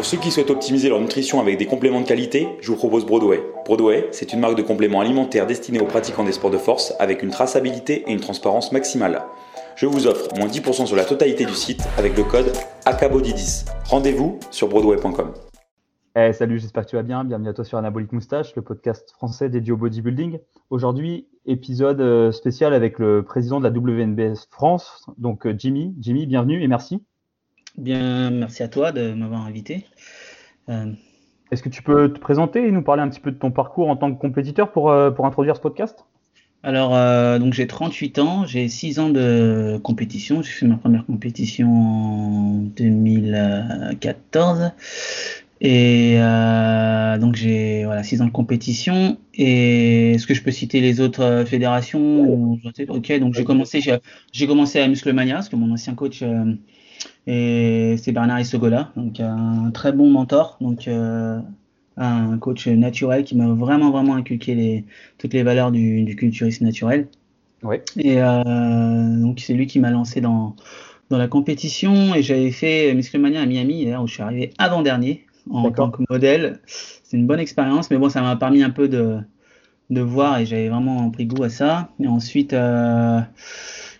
Pour ceux qui souhaitent optimiser leur nutrition avec des compléments de qualité, je vous propose Broadway. Broadway, c'est une marque de compléments alimentaires destinée aux pratiquants des sports de force avec une traçabilité et une transparence maximale. Je vous offre moins 10% sur la totalité du site avec le code ACABODY10. Rendez-vous sur broadway.com. Eh, salut, j'espère que tu vas bien. Bienvenue à toi sur Anabolic Moustache, le podcast français dédié au bodybuilding. Aujourd'hui, épisode euh, spécial avec le président de la WNBS France, donc euh, Jimmy. Jimmy, bienvenue et merci. Bien, merci à toi de m'avoir invité. Euh, Est-ce que tu peux te présenter et nous parler un petit peu de ton parcours en tant que compétiteur pour, pour introduire ce podcast? Alors, donc j'ai 38 ans, j'ai 6 ans de compétition. J'ai fait ma première compétition en 2014. Et euh, donc j'ai voilà six ans de compétition. Et est-ce que je peux citer les autres euh, fédérations Ok, donc j'ai commencé j'ai commencé à Musclemania parce que mon ancien coach euh, c'est Bernard Isogola, donc un très bon mentor, donc euh, un coach naturel qui m'a vraiment vraiment inculqué les toutes les valeurs du, du culturisme naturel. Ouais. Et euh, donc c'est lui qui m'a lancé dans dans la compétition et j'avais fait Musclemania à Miami où je suis arrivé avant dernier en tant que modèle. C'est une bonne expérience, mais bon, ça m'a permis un peu de, de voir et j'avais vraiment pris goût à ça. Et ensuite, euh,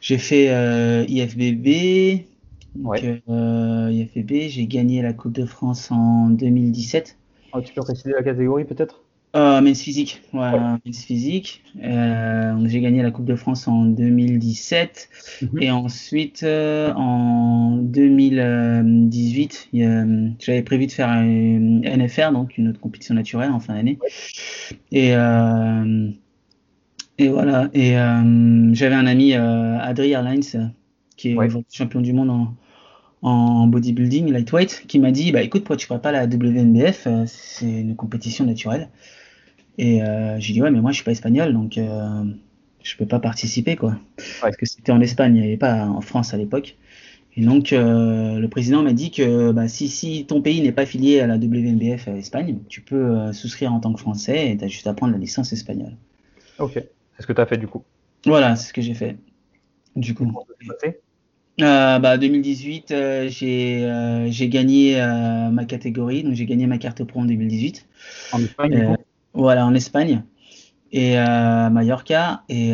j'ai fait euh, IFBB. Donc, euh, IFBB, j'ai gagné la Coupe de France en 2017. Oh, tu peux préciser la catégorie peut-être? Euh, men's physique, ouais, men's physique. Euh, j'ai gagné la Coupe de France en 2017 mhm. et ensuite euh, en 2018, j'avais prévu de faire une NFR, donc une autre compétition naturelle en fin d'année. Et euh, et voilà. Et euh, j'avais un ami Adri Airlines qui est champion du monde en en bodybuilding lightweight qui m'a dit bah écoute pourquoi tu ferais pas la WNBF c'est une compétition naturelle et euh, j'ai dit ouais, mais moi je suis pas espagnol, donc euh, je peux pas participer quoi. Parce que c'était en Espagne, il n'y avait pas en France à l'époque. Et donc euh, le président m'a dit que bah, si, si ton pays n'est pas affilié à la WNBF à Espagne, tu peux euh, souscrire en tant que Français et tu as juste à prendre la licence espagnole. Ok, c'est ce que tu as fait du coup. Voilà, c'est ce que j'ai fait. Du coup. Euh, bah, 2018, euh, j'ai euh, j'ai gagné euh, ma catégorie, donc j'ai gagné ma carte pro en 2018. En Espagne, voilà, en Espagne. Et à Mallorca. Et,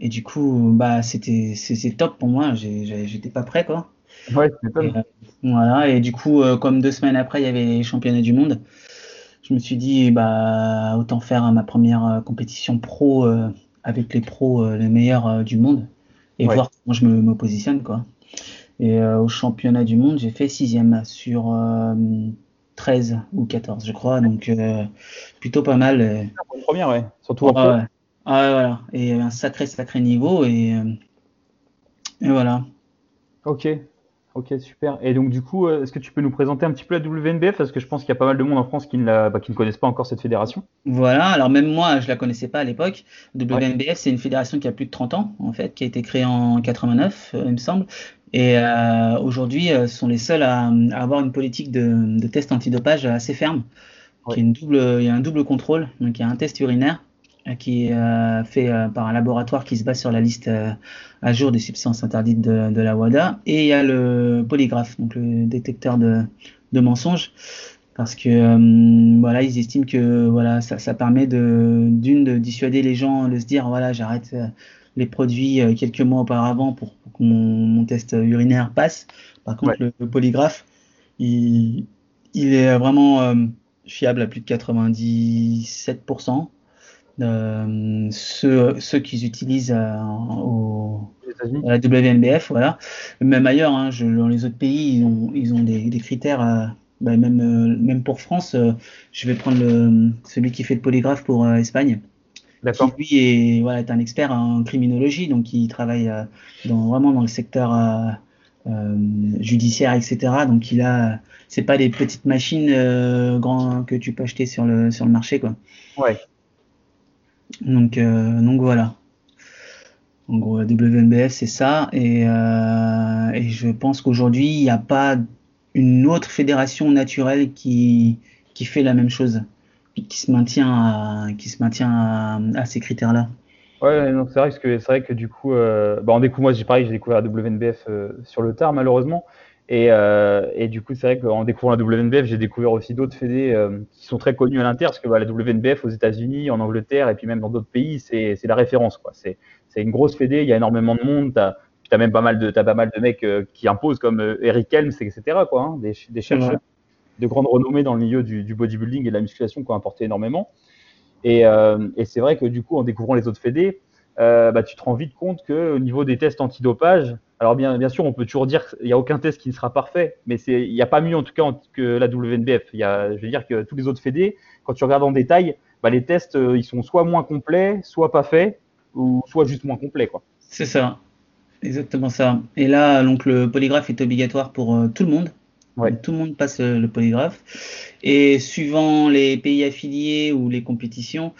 et du coup bah c'était c'est top pour moi. J'étais pas prêt quoi. Ouais c'est euh, voilà. Et du coup comme deux semaines après il y avait les championnats du monde je me suis dit bah autant faire ma première compétition pro avec les pros les meilleurs du monde et voir comment je me, me positionne quoi et au championnat du monde j'ai fait sixième sur 13 ou 14, je crois. Donc, euh, plutôt pas mal. Euh. première, ouais. Surtout en ouais. Ah, ouais, voilà. Et un sacré, sacré niveau. Et, euh, et voilà. Ok. Ok, super. Et donc, du coup, est-ce que tu peux nous présenter un petit peu la WNBF Parce que je pense qu'il y a pas mal de monde en France qui ne, la, bah, qui ne connaissent pas encore cette fédération. Voilà. Alors, même moi, je la connaissais pas à l'époque. WNBF, c'est une fédération qui a plus de 30 ans, en fait, qui a été créée en 89, il me semble. Et euh, aujourd'hui, euh, sont les seuls à, avoir une politique de, de test antidopage assez ferme. Qui une double, il y a un double contrôle. Donc, il y a un test urinaire euh, qui est euh, fait euh, par un laboratoire qui se base sur la liste à jour des substances interdites de, de, la WADA. Et il y a le polygraphe, donc le détecteur de, de mensonges. Parce que voilà, ils estiment que voilà, ça, ça permet de d'une de dissuader les gens de se dire voilà, j'arrête les produits euh, quelques mois auparavant pour, que mon, test urinaire passe. Par contre, le, polygraphe, il, il est vraiment euh, fiable à plus de 97%. Euh, ceux, ceux qu'ils utilisent euh, au, à la WNBF, voilà. Même ailleurs, hein, je, dans les autres pays, ils ont, ils ont des, des critères. bah même, même pour France, je vais prendre le, celui qui fait le polygraphe pour Espagne qui lui est, voilà, est un expert en criminologie, donc il travaille euh, dans, vraiment dans le secteur euh, euh, judiciaire, etc. Donc il a, c'est pas des petites machines euh, que tu peux acheter sur le sur le marché, quoi. Ouais. Donc donc voilà. En gros, WNBF c'est ça, et, et je pense qu'aujourd'hui il n'y a pas une autre fédération naturelle qui qui fait la même chose qui se maintient à, qui se maintient à, ces critères-là. Ouais, c'est vrai que vrai que du coup, euh, bah, en découvre, moi j'ai pareil, j'ai découvert la WNBF euh, sur le tard malheureusement, Et, euh, et, du coup, c'est vrai qu'en découvrant la WNBF, j'ai découvert aussi d'autres fédés euh, qui sont très connus à l'inter, parce que bah, la WNBF aux États-Unis, en Angleterre et puis même dans d'autres pays, c'est la référence. C'est une grosse fédé, il y a énormément de monde. Tu as, même pas mal de, as pas mal de mecs euh, qui imposent, comme Eric Helms, etc. Quoi, hein, des, des, chercheurs de grande renommée dans le milieu du, du, bodybuilding et de la musculation qui ont apporté énormément. Et, et c'est vrai que du coup, en découvrant les autres fédés, bah, tu te rends vite compte qu'au niveau des tests antidopage, alors bien, sûr, on peut toujours dire qu'il n'y a aucun test qui ne sera parfait, mais il n'y a pas mieux en tout cas que la WNBF. Y a, je veux dire que tous les autres fédés, quand tu regardes en détail, bah, les tests, euh, ils sont soit moins complets, soit pas faits, ou soit juste moins complets. C'est ça, exactement ça. Et là, donc, le polygraphe est obligatoire pour euh, tout le monde. Tout le monde passe euh, le polygraphe. Et suivant les pays affiliés ou les compétitions,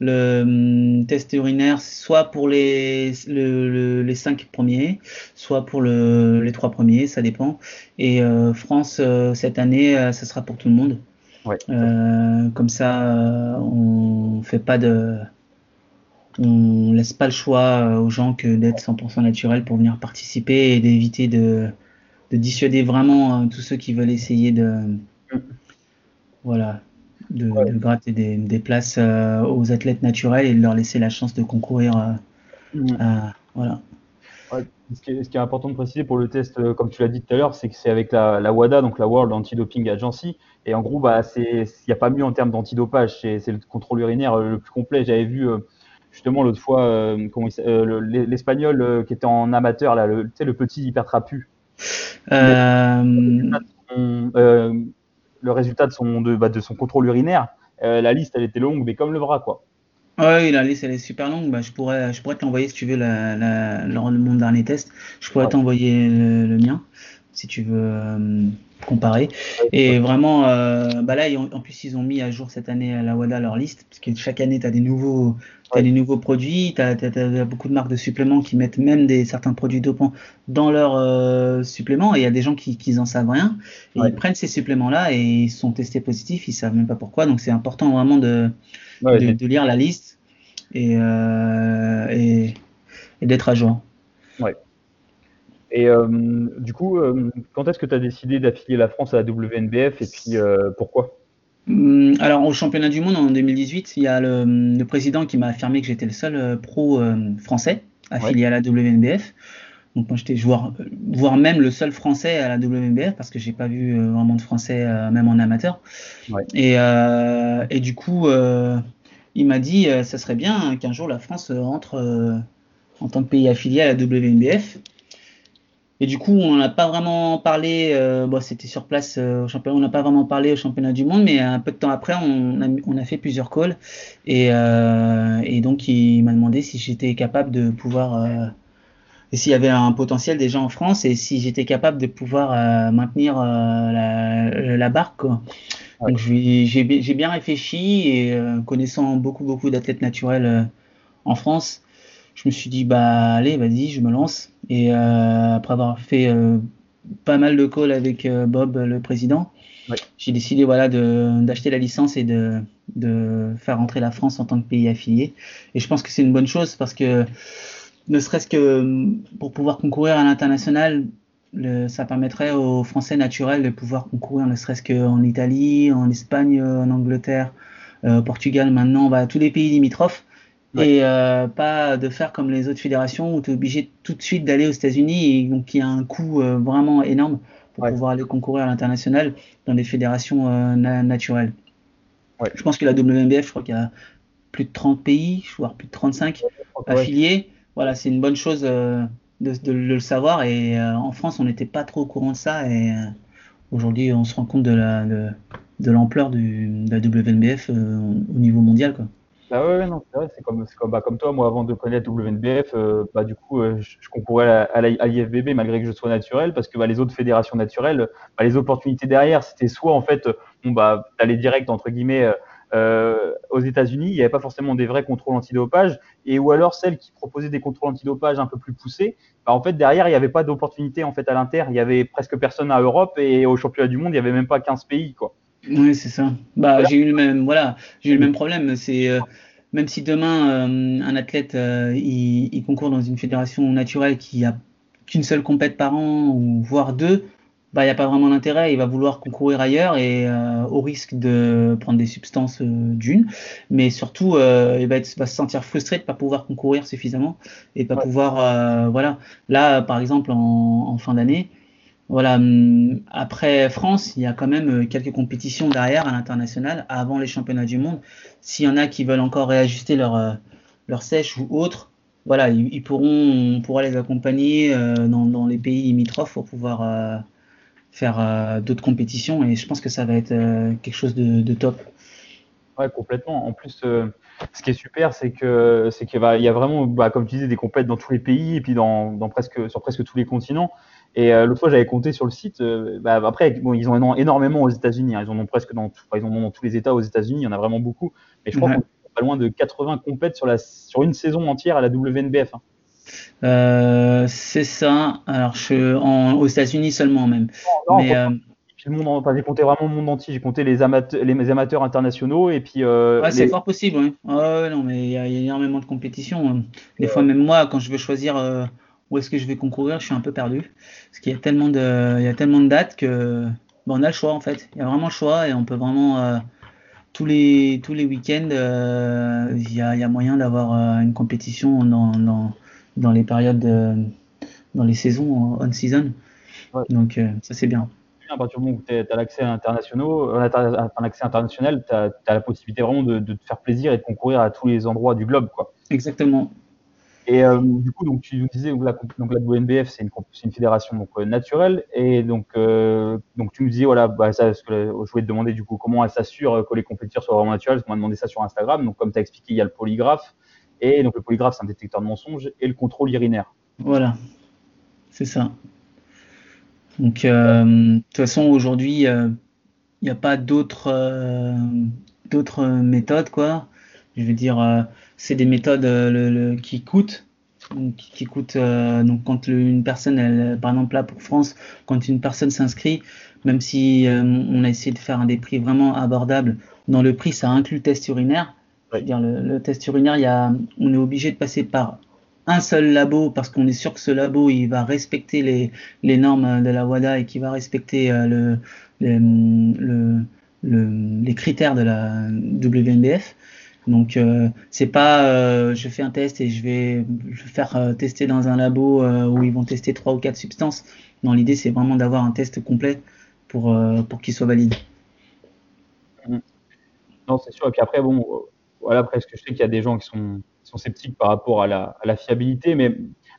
le hum, test urinaire soit pour les, les cinq premiers, soit pour le, les trois premiers, ça dépend. Et euh, France, euh, cette année, euh, ça sera pour tout le monde. comme ça, on fait pas de. On laisse pas le choix aux gens que d'être 100% naturel pour venir participer et d'éviter de, de dissuader vraiment tous ceux qui veulent essayer de. Mm. Voilà, de, gratter des, places euh, aux athlètes naturels et de leur laisser la chance de concourir. Euh, mm. voilà. ce, qui est, important de préciser pour le test, euh, comme tu l'as dit tout à l'heure, c'est que c'est avec la, WADA, donc la World Anti-Doping Agency. Et en gros, bah, il n'y a pas mieux en termes d'antidopage. C'est le contrôle urinaire le plus complet. J'avais vu justement l'autre fois l'espagnol qui était en amateur, là, le, le petit hyper trapu. Euh le résultat de son, de, bah, de son contrôle urinaire, euh, la liste, elle était longue, mais comme le bras, quoi. Oui, la liste, elle est super longue. Bah, je pourrais, je pourrais te l'envoyer si tu veux la, la, le, mon dernier test. Je pourrais t'envoyer le, mien si tu veux euh, comparer. Et vraiment, euh, bah là, en plus, ils ont mis à jour cette année à la WADA leur liste, parce que chaque année, tu as des nouveaux, as des nouveaux produits, tu as, beaucoup de marques de suppléments qui mettent même des, certains produits dopants dans leurs euh, suppléments, et il y a des gens qui, qui en savent rien, et ils prennent ces suppléments-là et ils sont testés positifs, ils savent même pas pourquoi, donc c'est important vraiment de, de, lire la liste et, euh, et, et d'être à jour. Ouais. Et euh, du coup, euh, quand est-ce que tu as décidé d'affilier la France à la WNBF et puis euh, pourquoi? Hum, alors au championnat du monde en 2018, il y a le, président qui m'a affirmé que j'étais le seul pro français affilié à la WNBF. Donc moi j'étais joueur, voire même le seul français à la WNBF parce que j'ai pas vu vraiment de français même en amateur. Et, et, du coup, il m'a dit ça serait bien qu'un jour la France rentre en tant que pays affilié à la WNBF. Et du coup, on n'a pas vraiment parlé, euh, bon, c'était sur place euh, au championnat, on n'a pas vraiment parlé au championnat du monde, mais un peu de temps après, on a, on a fait plusieurs calls. Et, euh, et donc, il m'a demandé si j'étais capable de pouvoir, et s'il y avait un potentiel déjà en France, et si j'étais capable de pouvoir maintenir la, la, barque. Quoi. Donc, j'ai bien réfléchi, et connaissant beaucoup, beaucoup d'athlètes naturels en France, je me suis dit, bah allez, vas-y, je me lance. Et euh, après avoir fait euh, pas mal de calls avec euh, Bob, le président, j'ai décidé voilà, d'acheter la licence et de, de faire rentrer la France en tant que pays affilié. Et je pense que c'est une bonne chose parce que ne serait-ce que pour pouvoir concourir à l'international, ça permettrait aux Français naturels de pouvoir concourir ne serait-ce qu'en Italie, en Espagne, en Angleterre, au Portugal maintenant, va tous les pays limitrophes et euh, pas de faire comme les autres fédérations où tu es obligé tout de suite d'aller aux États-Unis et donc il y a un coût euh, vraiment énorme pour pouvoir aller concourir à l'international dans des fédérations euh, naturelles. Je pense que la WMBF, je crois qu'il y a plus de 30 pays, voire plus de 35 affiliés. Voilà, c'est une bonne chose de, de, le savoir et en France, on n'était pas trop au courant de ça et aujourd'hui, on se rend compte de la de, l'ampleur de la WNBF au niveau mondial quoi. Bah ouais, non, c'est vrai, c'est comme, bah, comme toi, moi avant de connaître WNBF, euh, bah, du coup, euh, je, concourais à, l'IFBB malgré que je sois naturel, parce que bah, les autres fédérations naturelles, bah, les opportunités derrière, c'était soit en fait, bon, bah, d'aller direct, entre guillemets, euh, aux États-Unis, il n'y avait pas forcément des vrais contrôles antidopage, et ou alors celles qui proposaient des contrôles antidopage un peu plus poussés, bah, en fait, derrière, il n'y avait pas d'opportunité en fait, à l'inter, il y avait presque personne à Europe, et au championnat du monde, il n'y avait même pas 15 pays, quoi. Oui, c'est ça. Bah, j'ai eu le même, voilà, j'ai eu le même problème. C'est euh, même si demain euh, un athlète euh, il, il, concourt dans une fédération naturelle qui a qu'une seule compète par an ou voire deux, bah, il n'y a pas vraiment d'intérêt. Il va vouloir concourir ailleurs et au risque de prendre des substances d'une, mais surtout, il va, être, va, se sentir frustré de ne pas pouvoir concourir suffisamment et pas pouvoir, voilà. Là, par exemple, en, en fin d'année, voilà, hum, après France, il y a quand même quelques compétitions derrière à l'international avant les championnats du monde. S'il y en a qui veulent encore réajuster leur, leur sèche ou autre, voilà, ils, pourront, on pourra les accompagner dans, dans, les pays limitrophes pour pouvoir faire euh, d'autres compétitions et je pense que ça va être euh, quelque chose de, top. Ouais, complètement. En plus, euh, ce qui est super, c'est que qu'il y a vraiment, bah, comme tu disais, des compètes dans tous les pays et puis dans presque sur presque tous les continents. Et l'autre fois, j'avais compté sur le site. Bah, après, bon, ils en ont énormément aux États-Unis. Hein. Ils en ont presque dans, ils en ont dans tous les États aux États-unis. Il y en a vraiment beaucoup. Mais je crois qu'on est pas loin de 80 compètes sur la sur une saison entière à la WNBF. Hein. Euh, c'est ça. Alors, je, en, aux États-Unis seulement même. mais, euh, j'ai compté vraiment le monde entier. J'ai compté les, amateurs, les amateurs internationaux et puis. Euh, c'est fort possible, oui. non, mais il y, a énormément de compétitions. Hein. Des fois, même moi, quand je veux choisir où est-ce que je vais concourir, je suis un peu perdu. Parce qu'il y a tellement de, il y a tellement de dates que bon, on a le choix en fait. Il y a vraiment le choix et on peut vraiment tous les tous les week-ends, il y, a, y, a, moyen d'avoir une compétition dans, dans dans les périodes, dans les saisons on season. Donc euh, ça c'est bien. À partir du moment où tu as l'accès international, un accès international, tu as, la possibilité vraiment de, te faire plaisir et de concourir à tous les endroits du globe. Quoi. Exactement. Et euh, du coup, donc, tu nous disais, donc, la, donc, c'est une, fédération donc, euh, naturelle. Et donc, donc, tu nous disais, voilà, bah, ça, ce que je voulais te demander, du coup, comment elle s'assure que les compétiteurs soient vraiment naturels. On m'a demandé ça sur Instagram. Donc, comme tu as expliqué, il y a le polygraphe. Et donc le polygraphe, c'est un détecteur de mensonges, et le contrôle urinaire. Voilà, c'est ça. Donc, euh, de toute façon, aujourd'hui, euh, il n'y a pas d'autres euh, d'autres méthodes, quoi. Je veux dire, c'est des méthodes le, qui coûtent. qui, coûtent, donc quand une personne, elle, par exemple là pour France, quand une personne s'inscrit, même si on a essayé de faire un des prix vraiment abordables, dans le prix, ça inclut test urinaire dire, le, test urinaire, il y a, on est obligé de passer par un seul labo parce qu'on est sûr que ce labo il va respecter les, les normes de la WADA et qu'il va respecter euh, le, le, le, les critères de la WNBF. Donc euh, c'est pas euh, je fais un test et je vais le faire euh, tester dans un labo où ils vont tester trois ou quatre substances. Non, l'idée c'est vraiment d'avoir un test complet pour pour qu'il soit valide. Non, c'est sûr. Et puis après bon voilà, presque, je sais qu'il y a des gens qui sont, sont sceptiques par rapport à la, à la fiabilité, mais,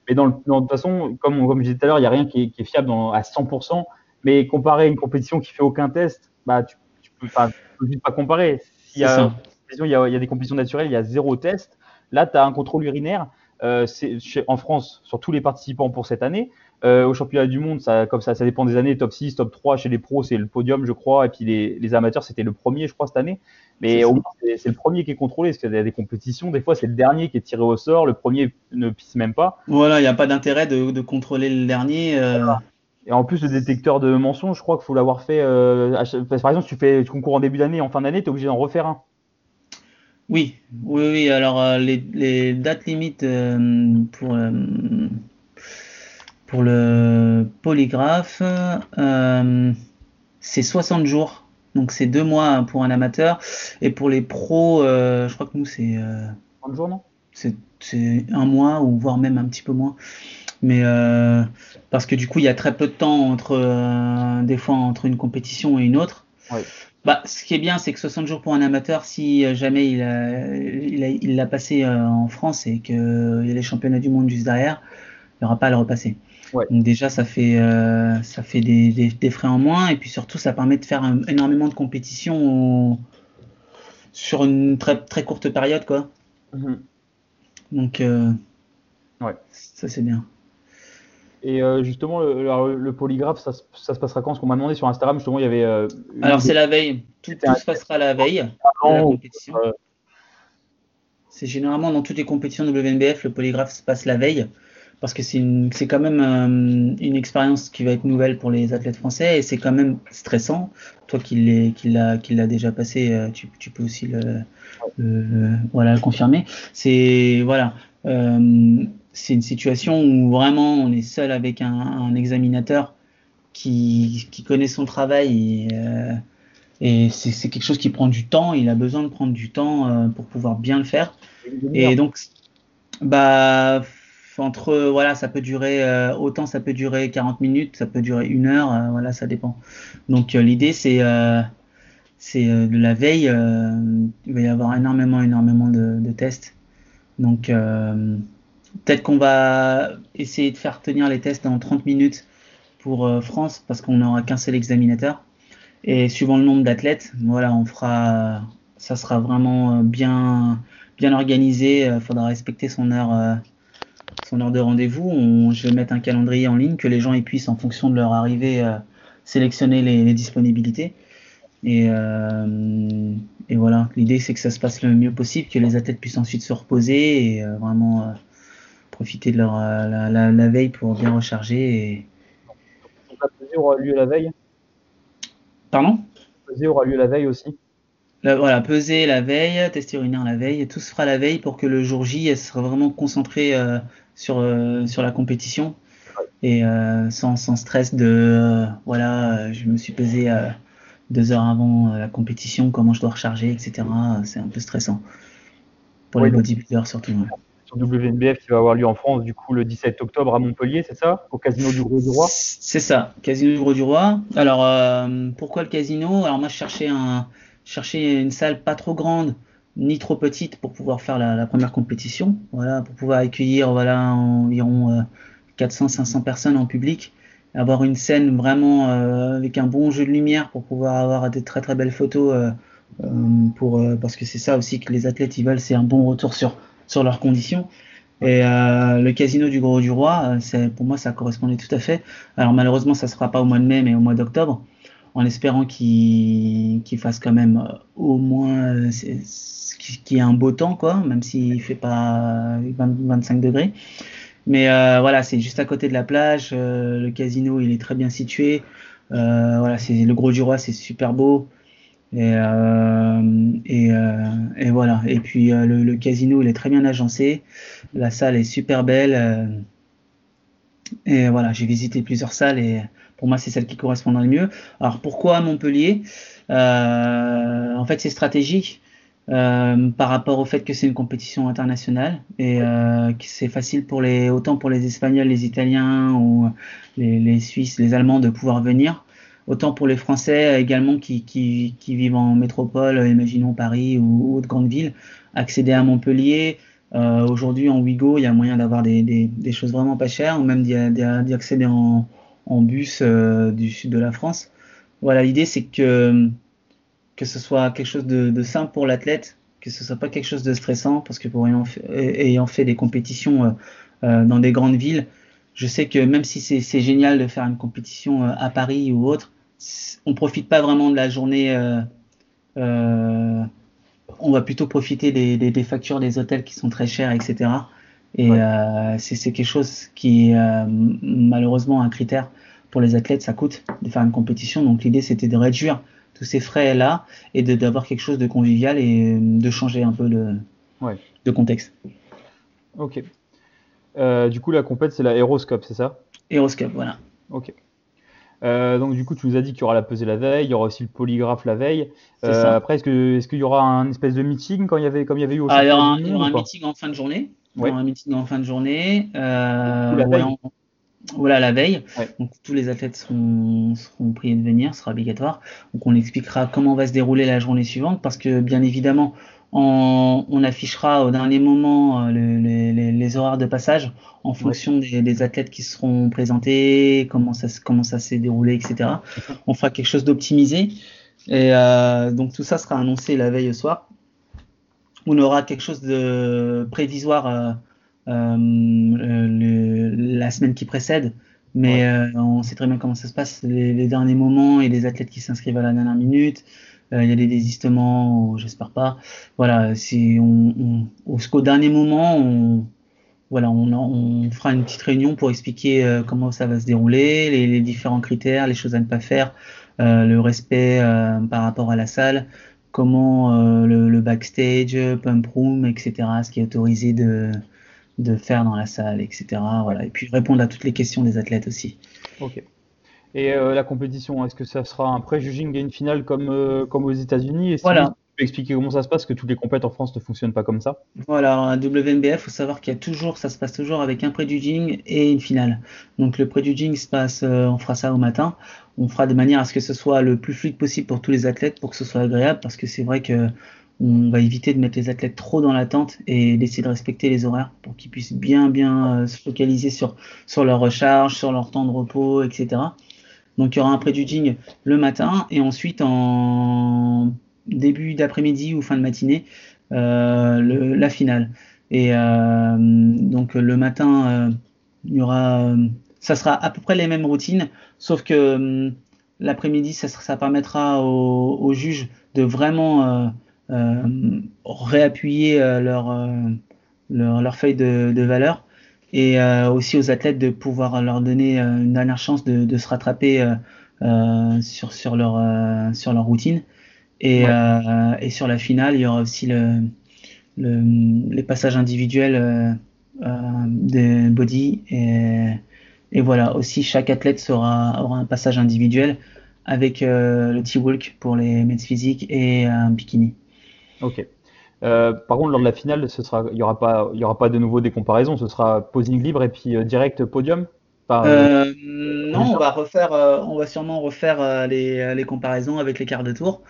mais dans, le, de toute façon, comme, comme je disais tout à l'heure, il n'y a rien qui est, qui est fiable dans, à 100%, mais comparer une compétition qui fait aucun test, bah, tu, tu peux, pas, peux juste pas comparer. S'il y a, il y, a, il y a des compétitions naturelles, il y a zéro test. Là, tu as un contrôle urinaire. Euh, en France, sur tous les participants pour cette année. Euh, au championnat du monde, ça, comme ça, ça dépend des années. Top 6, top 3 chez les pros, c'est le podium, je crois. Et puis les, les amateurs, c'était le premier, je crois, cette année. Mais c'est le premier qui est contrôlé, parce qu'il y a des compétitions, des fois c'est le dernier qui est tiré au sort, le premier ne pisse même pas. Voilà, il n'y a pas d'intérêt de, de, contrôler le dernier. Euh... Et en plus, le détecteur de mensonges, je crois qu'il faut l'avoir fait. Euh, par exemple, si tu fais tu concours en début d'année, en fin d'année, tu es obligé d'en refaire un. Oui, oui, oui. Alors, euh, les, les, dates limites euh, pour, euh, pour le polygraphe, c'est 60 jours donc c'est deux mois pour un amateur. Et pour les pros, je crois que nous c'est. Euh, 30 jours, non? C'est un mois ou voire même un petit peu moins. Mais euh, parce que du coup il y a très peu de temps entre des fois entre une compétition et une autre. Bah, ce qui est bien, c'est que 60 jours pour un amateur, si jamais il l'a il a, passé euh, en France et qu'il y a les championnats du monde juste derrière, il n'y aura pas à le repasser. Donc déjà, ça fait, euh, ça fait des, des, frais en moins et puis surtout, ça permet de faire énormément de compétitions sur une très, très courte période. Quoi. Mhm. Donc, euh, ouais. ça c'est bien. Et euh, justement, le, polygraphe, ça, ça, se passera quand? Ce qu'on m'a demandé sur Instagram, justement, il y avait. Alors, c'est la veille. Tout, se passera la veille de la compétition. C'est généralement dans toutes les compétitions WNBF, le polygraphe se passe la veille parce que c'est quand même euh, une expérience qui va être nouvelle pour les athlètes français et c'est quand même stressant. Toi qui l'as déjà passé, euh, tu, tu, peux aussi le, voilà, le confirmer. C'est voilà, euh, c'est une situation où vraiment on est seul avec un, un examinateur qui, qui connaît son travail et, euh, et c'est quelque chose qui prend du temps. Il a besoin de prendre du temps euh, pour pouvoir bien le faire. Et donc, bah, entre, voilà, ça peut durer, euh, autant ça peut durer 40 minutes, ça peut durer une heure, voilà, ça dépend. Donc, l'idée, c'est c'est de la veille, il va y avoir énormément, énormément de, de tests. Donc, peut-être qu'on va essayer de faire tenir les tests dans 30 minutes pour France parce qu'on n'aura qu'un seul examinateur. Et suivant le nombre d'athlètes, voilà, on fera, ça sera vraiment euh, bien, organisé. Il euh, faudra respecter son heure, euh, son heure de rendez-vous. Je vais mettre un calendrier en ligne que les gens puissent, en fonction de leur arrivée, sélectionner les, disponibilités. Et, et voilà, l'idée c'est que ça se passe le mieux possible, que les athlètes puissent ensuite se reposer et vraiment profiter de leur la, la, veille pour bien recharger. Et... aura lieu la veille? Pardon? Peser aura lieu la veille aussi? voilà, peser la veille, tester urinaire la veille, tout se fera la veille pour que le jour J, elle sera vraiment concentrée euh, sur, euh, sur la compétition et euh, sans, sans, stress de voilà, je me suis pesé deux heures avant la compétition, comment je dois recharger, etc. C'est un peu stressant pour les bodybuilders surtout. WNBF qui va avoir lieu en France du coup le 17 octobre à Montpellier, c'est ça? Au Casino du Gros du Roi? C'est ça, Casino du Gros du Roi. Alors euh, pourquoi le casino? Alors moi je cherchais, un, cherchais une salle pas trop grande ni trop petite pour pouvoir faire la, première compétition, voilà, pour pouvoir accueillir voilà environ 400-500 euh, personnes en public, avoir une scène vraiment euh, avec un bon jeu de lumière pour pouvoir avoir des très très belles photos pour parce que c'est ça aussi que les athlètes ils veulent, c'est un bon retour sur sur leurs conditions. Et euh, le casino du Gros du Roi, euh, pour moi ça correspondait tout à fait. Alors malheureusement ça sera pas au mois de mai mais au mois d'octobre, en espérant qu'il fasse quand même euh, au moins qu'il y ait un beau temps quoi, même s'il fait pas 25 degrés. Mais voilà, c'est juste à côté de la plage. le casino il est très bien situé. voilà, c'est le Gros du Roi, c'est super beau. Et, euh, et, euh, et, voilà. Et puis euh, le, casino, il est très bien agencé. La salle est super belle. Et voilà, j'ai visité plusieurs salles et pour moi, c'est celle qui correspond le mieux. Alors pourquoi Montpellier? En fait, c'est stratégique. par rapport au fait que c'est une compétition internationale et que c'est facile pour les autant pour les Espagnols, les Italiens ou les Suisses, les Allemands de pouvoir venir autant pour les Français également qui, qui, qui vivent en métropole, imaginons Paris ou autre grande ville, accéder à Montpellier. Euh, Aujourd'hui, en Ouigo, il y a moyen d'avoir des, des, des, choses vraiment pas chères, ou même d'y accéder en, en bus euh, du sud de la France. Voilà, l'idée c'est que que ce soit quelque chose de, de simple pour l'athlète, que ce soit pas quelque chose de stressant, parce que pour ayant fait, ayant fait des compétitions euh, euh dans des grandes villes, je sais que même si c'est génial de faire une compétition euh, à Paris ou autre, on profite pas vraiment de la journée. Euh, euh, on va plutôt profiter des, des, des, factures des hôtels qui sont très chers, etc. Et euh, c'est quelque chose qui est euh, malheureusement un critère pour les athlètes, ça coûte de faire une compétition. Donc l'idée c'était de réduire tous ces frais là et d'avoir quelque chose de convivial et de changer un peu ouais. de contexte. Ok. Du coup, la compète, c'est la Aeroscope, c'est ça? Aeroscope, voilà. Ok. Euh, donc du coup, tu nous as dit qu'il y aura la pesée la veille, il y aura aussi le polygraphe la veille. Euh, après, est-ce que est-ce qu'il y aura un espèce de meeting quand il y avait comme il y avait eu au ah, Il y aura un, il y aura un meeting en fin de journée. Ouais. Il y aura un meeting en fin de journée. Euh, la veille. voilà la veille. Ouais. Donc tous les athlètes seront, seront priés de venir, ce sera obligatoire. Donc on expliquera comment va se dérouler la journée suivante parce que bien évidemment on, on, affichera au dernier moment euh, le, les, les, horaires de passage en fonction des, des, athlètes qui seront présentés, comment ça, comment ça s'est déroulé, etc. On fera quelque chose d'optimisé. Et euh, donc tout ça sera annoncé la veille au soir. On aura quelque chose de prévisoire euh, euh, le, la semaine qui précède. Mais ouais. On sait très bien comment ça se passe, les, les derniers moments et les athlètes qui s'inscrivent à la dernière minute. Euh, il y a des désistements, j'espère pas. Voilà, si on, on jusqu'au dernier moment, on, voilà, on, on, fera une petite réunion pour expliquer euh, comment ça va se dérouler, les, les, différents critères, les choses à ne pas faire, euh, le respect euh, par rapport à la salle, comment euh, le, le, backstage, pump room, etc., ce qui est autorisé de, de faire dans la salle, etc. Voilà, et puis répondre à toutes les questions des athlètes aussi. Ok. Et la compétition, est-ce que ça sera un pré-juging et une finale comme, comme aux États-Unis? Voilà expliquer comment ça se passe, que toutes les compètes en France ne fonctionnent pas comme ça Voilà, à WNBF, il faut savoir qu'il y a toujours, ça se passe toujours avec un préjuging et une finale. Donc le préjuging se passe, euh, on fera ça au matin. On fera de manière à ce que ce soit le plus fluide possible pour tous les athlètes, pour que ce soit agréable, parce que c'est vrai que on va éviter de mettre les athlètes trop dans l'attente et d'essayer de respecter les horaires pour qu'ils puissent bien bien euh, se focaliser sur sur leur recharge, sur leur temps de repos, etc. Donc il y aura un préjuging le matin et ensuite en début d'après-midi ou fin de matinée euh, la finale. Et euh, donc le matin, euh, il y aura, ça sera à peu près les mêmes routines, sauf que l'après-midi, ça, ça, permettra aux, juges de vraiment réappuyer leur, leur, feuille de, valeur et aussi aux athlètes de pouvoir leur donner une dernière chance de, se rattraper sur, sur, leur, sur leur routine. Et, euh, et, sur la finale, il y aura aussi le, le les passages individuels euh, euh, des body. Et, et, voilà, aussi chaque athlète sera, aura un passage individuel avec le T-Walk pour les men's physiques et un bikini. Ok. Euh, par contre, lors de la finale, ce sera, il n'y aura pas, il y aura pas de nouveau des comparaisons. Ce sera posing libre et puis direct podium. Euh, non, on va refaire, euh, on va sûrement refaire euh, les, les, comparaisons avec les quarts de tour.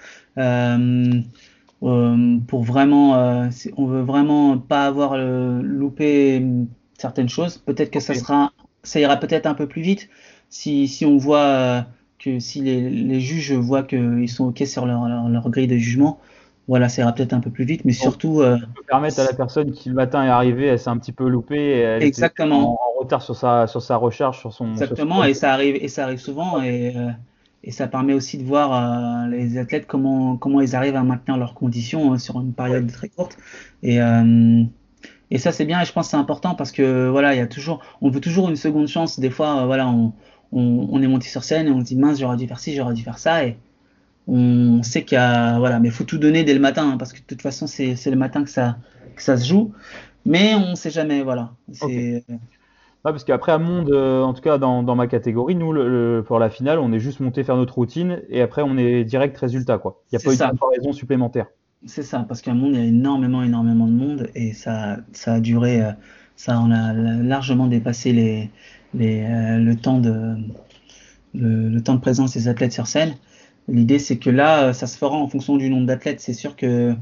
pour vraiment, on veut vraiment pas avoir loupé certaines choses. Peut-être que ça sera, ça ira peut-être un peu plus vite si, si on voit que si les, les juges voient qu'ils sont ok sur leur, leur, grille de jugement, voilà, ça ira peut-être un peu plus vite, mais surtout. Euh, permettre à la personne qui le matin est arrivée, elle s'est un petit peu loupée, elle exactement. en, retard sur sa, sur sa recherche, sur son. Exactement, et ça arrive, et ça arrive souvent, et, euh, et ça permet aussi de voir euh, les athlètes comment, comment ils arrivent à maintenir leurs conditions sur une période très courte. Et, et ça, c'est bien, et je pense que c'est important parce que voilà, il y a toujours, on veut toujours une seconde chance. Des fois, voilà, on, on, on, est monté sur scène et on se dit mince, j'aurais dû faire ci, j'aurais dû faire ça, et on sait qu'il y a voilà mais faut tout donner dès le matin hein, parce que de toute façon c'est le matin que ça que ça se joue. Mais on sait jamais voilà. C'est parce qu'après à Monde euh, en tout cas dans, dans ma catégorie nous le, pour la finale on est juste monté faire notre routine et après on est direct résultat quoi. Il n'y a pas eu de comparaison supplémentaire. C'est ça parce qu'à Monde il y a énormément énormément de monde et ça ça a duré euh, ça on a largement dépassé les, les euh, le temps de le temps de présence des athlètes sur scène L'idée, c'est que là, euh, ça se fera en fonction du nombre d'athlètes. C'est sûr que,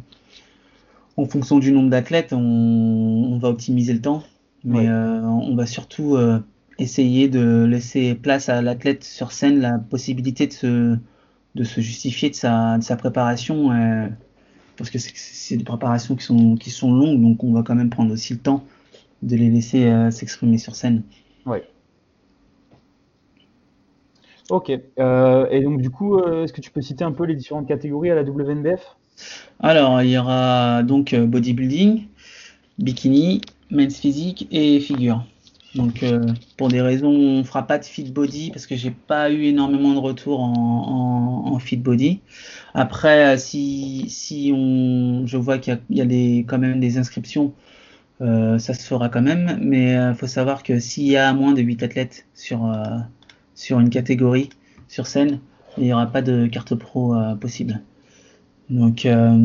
en fonction du nombre d'athlètes, on, va optimiser le temps, mais euh, on va surtout euh, essayer de laisser place à l'athlète sur scène la possibilité de se, de se justifier de sa, de sa préparation, parce que c'est des préparations qui sont, qui sont longues, donc on va quand même prendre aussi le temps de les laisser s'exprimer sur scène. Ouais. Ok. Euh, et donc, du coup, euh, est-ce que tu peux citer un peu les différentes catégories à la WNBF Alors, il y aura donc euh, bodybuilding, bikini, men's physique et figure. Donc, pour des raisons, on fera pas de fit body parce que j'ai pas eu énormément de retours en, fit body. Après, si, si on, je vois qu'il y a, des, quand même des inscriptions, ça se fera quand même. Mais il faut savoir que s'il y a moins de 8 athlètes sur sur une catégorie sur scène, il n'y aura pas de carte pro euh, possible. Donc euh,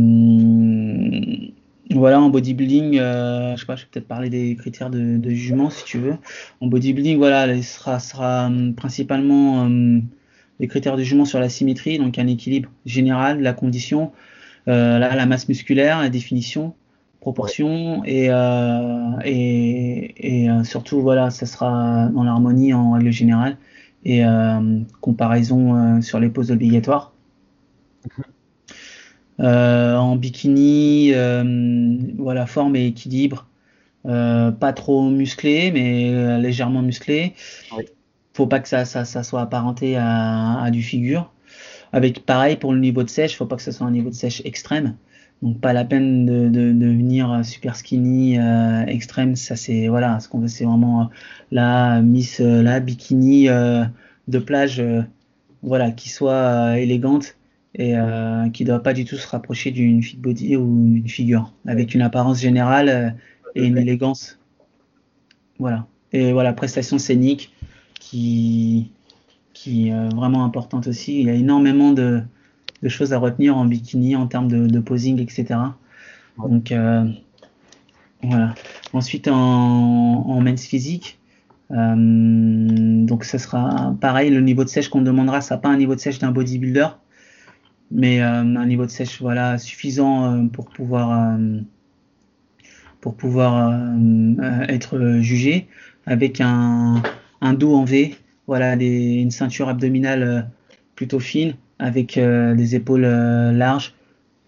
voilà, en bodybuilding, euh, je sais pas, je vais peut-être parler des critères de, jugement si tu veux. En bodybuilding, voilà, il sera, sera principalement les critères de jugement sur la symétrie, donc un équilibre général, la condition, la, masse musculaire, la définition, proportion et, et, et surtout voilà, ça sera dans l'harmonie en règle générale et euh, comparaison euh, sur les poses obligatoires. Euh, en bikini, voilà, forme et équilibre. pas trop musclé, mais légèrement musclé. Oui. Faut pas que ça, ça, ça soit apparenté à, à, du figure. Avec pareil pour le niveau de sèche, faut pas que ça soit un niveau de sèche extrême. Donc pas la peine de, de, de venir super skinny euh, extrême. Ça c'est voilà, ce qu'on veut c'est vraiment euh, la Miss euh, la bikini de plage, voilà, qui soit élégante et qui doit pas du tout se rapprocher d'une fit body ou une figure, avec une apparence générale et une élégance. Voilà. Et voilà, prestation scénique qui qui est vraiment importante aussi. Il y a énormément de, choses à retenir en bikini en termes de, posing, etc. Donc voilà. Ensuite en, en men's physique, donc ça sera pareil, le niveau de sèche qu'on demandera, ça pas un niveau de sèche d'un bodybuilder, mais un niveau de sèche voilà suffisant pour pouvoir pour pouvoir être jugé avec un, un dos en V, voilà, une ceinture abdominale euh, plutôt fine, avec euh, des épaules euh, larges,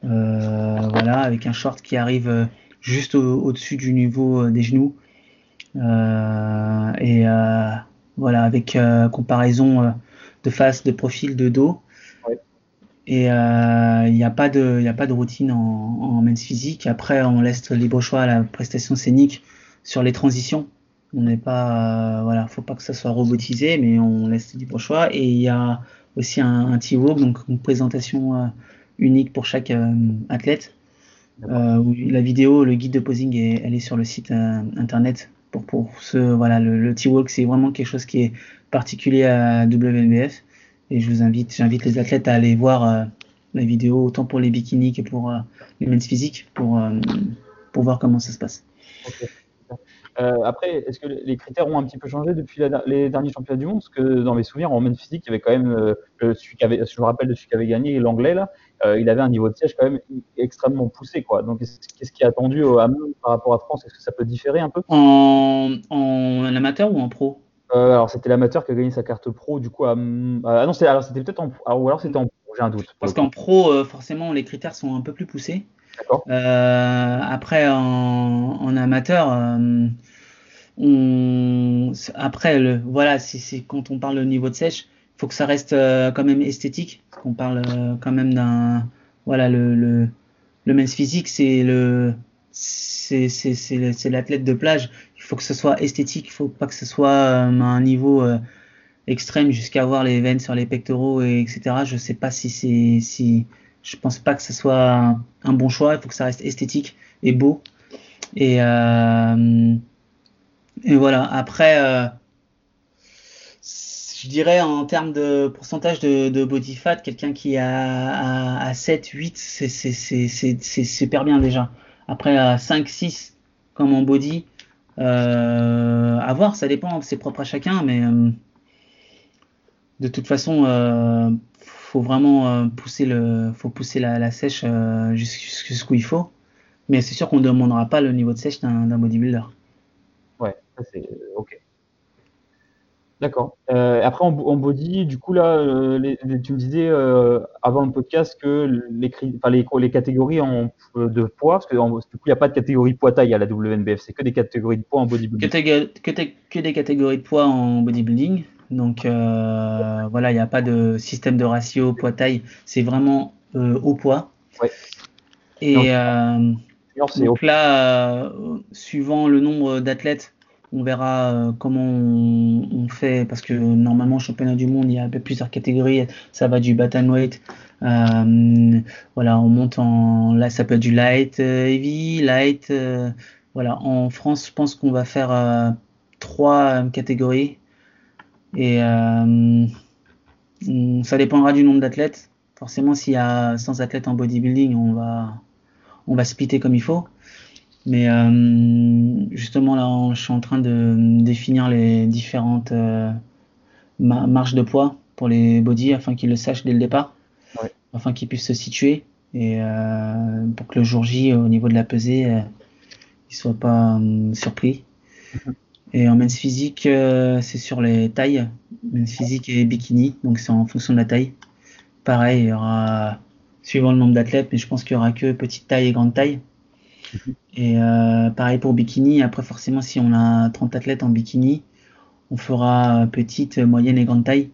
voilà, avec un short qui arrive juste au-dessus du niveau des genoux. et voilà, avec comparaison de face, de profil, de dos. Et il n'y a, pas de, a pas de routine en, en men's physique. Après, on laisse libre choix à la prestation scénique sur les transitions. On n'est pas, euh, voilà, faut pas que ça soit robotisé, mais on laisse libre choix. Et il y a aussi un, T-Walk, donc une présentation euh, unique pour chaque euh, athlète. la vidéo, le guide de posing, elle est sur le site internet pour, pour ce, voilà, le, T-Walk, c'est vraiment quelque chose qui est particulier à WNBF. Et je vous invite, j'invite les athlètes à aller voir la vidéo, autant pour les bikinis que pour les men's physiques, pour, pour voir comment ça se passe. Euh, après, est-ce que les critères ont un petit peu changé depuis les derniers championnats du monde? Parce que dans mes souvenirs, en men's physique, il y avait quand même, euh, celui qui avait, je me rappelle de celui qui avait gagné, l'anglais, là, euh, il avait un niveau de siège quand même extrêmement poussé. Quoi. Donc, qu'est-ce qui est attendu à par rapport à France? Est-ce que ça peut différer un peu? En, en amateur ou en pro? Alors, c'était l'amateur qui a gagné sa carte pro, du coup. À, ah non, alors c'était peut-être en alors, ou alors c'était en pro, j'ai un doute. Parce qu'en pro, forcément, les critères sont un peu plus poussés. Euh, après, en, amateur, euh, après, le, voilà, quand on parle de niveau de sèche, il faut que ça reste euh, quand même esthétique. On parle quand même d'un, voilà, le, le, le men's physique, c'est l'athlète de plage. Il faut que ce soit esthétique. Il faut pas que ce soit à un niveau extrême jusqu'à avoir les veines sur les pectoraux et etc. Je sais pas si c'est je pense pas que ce soit un, bon choix. Il faut que ça reste esthétique et beau. Et, euh, voilà. Après, euh, je dirais en termes de pourcentage de, body fat, quelqu'un qui a à, 7, 8, c'est super bien déjà. Après, à 5, 6, comme en body, euh, à voir, ça dépend, c'est propre à chacun, mais de toute façon, faut vraiment euh, pousser le, faut pousser la, sèche euh, jusqu'où il faut. Mais c'est sûr qu'on ne demandera pas le niveau de sèche d'un bodybuilder. Ouais, c'est euh, ok. D'accord. après en, body, du coup là, tu me disais avant le podcast que les, les, les catégories en, de poids, parce que du coup il n'y a pas de catégorie poids-taille à la WNBF, c'est que des catégories de poids en bodybuilding. que, que, des catégories de poids en bodybuilding. Donc euh, voilà, il n'y a pas de système de ratio poids-taille, c'est vraiment euh, au poids. Et euh, donc là, suivant le nombre d'athlètes, on verra comment on, fait, parce que normalement, championnat du monde, il y a plusieurs catégories. Ça va du weight voilà, on monte en. Là, ça peut être du light, heavy, light. voilà, en France, je pense qu'on va faire trois catégories et euh, ça dépendra du nombre d'athlètes. Forcément, s'il y a 100 athlètes en bodybuilding, on va, on va splitter comme il faut. Mais euh, justement, là, je suis en train de définir les différentes euh, marges de poids pour les body afin qu'ils le sachent dès le départ, afin qu'ils puissent se situer et pour que le jour J, au niveau de la pesée, ils ne soient pas surpris. Mhm. Et en men's physique, euh, c'est sur les tailles, men's physique et bikini, donc c'est en fonction de la taille. Pareil, il y aura, suivant le nombre d'athlètes, mais je pense qu'il y aura que petite taille et grande taille. Mhm. Et euh, pareil pour bikini, après forcément si on a 30 athlètes en bikini, on fera petite, moyenne et grande taille.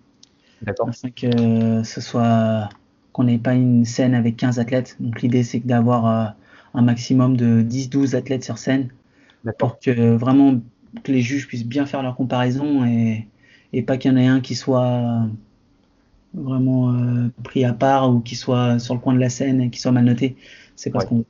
D'accord. Afin que ce soit qu'on n'ait pas une scène avec 15 athlètes. Donc l'idée c'est d'avoir euh, un maximum de 10-12 athlètes sur scène. Pour que vraiment que les juges puissent bien faire leur comparaison et, et pas qu'il y en ait un qui soit vraiment euh, pris à part ou qui soit sur le coin de la scène et qui soit mal noté. C'est pas ce qu'on veut.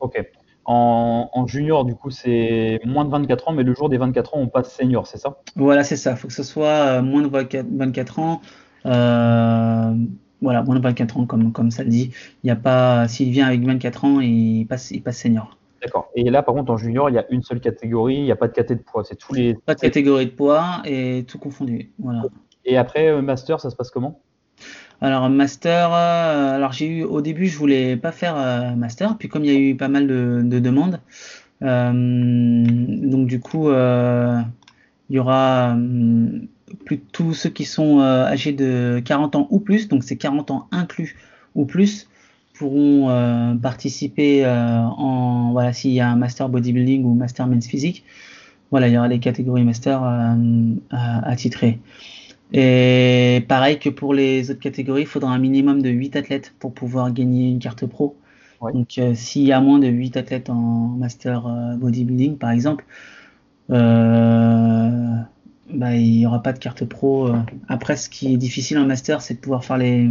Ok. En, junior, du coup, c'est moins de 24 ans, mais le jour des 24 ans, on passe senior, c'est ça? Voilà, c'est ça. Il faut que ce soit moins de 24, ans. voilà, moins de 24 ans, comme, comme ça le dit. Il n'y a pas, s'il vient avec 24 ans, il passe, il passe senior. D'accord. Et là, par contre, en junior, il y a une seule catégorie, il n'y a pas de catégorie de poids. C'est tous les. Pas de catégorie de poids et tout confondu. Voilà. Et après, euh, master, ça se passe comment? Alors, master, euh, alors j'ai eu, au début, je voulais pas faire euh, master, puis comme il y a eu pas mal de, demandes, donc du coup, il y aura plus tous ceux qui sont âgés de 40 ans ou plus, donc c'est 40 ans inclus ou plus, pourront euh, participer euh, en voilà s'il y a un master bodybuilding ou master men's physique voilà il y aura les catégories master euh, à, titrer. Et pareil que pour les autres catégories il faudra un minimum de 8 athlètes pour pouvoir gagner une carte pro. Donc s'il y a moins de 8 athlètes en master bodybuilding par exemple bah, il n'y aura pas de carte pro. Après, ce qui est difficile en master, c'est de pouvoir faire les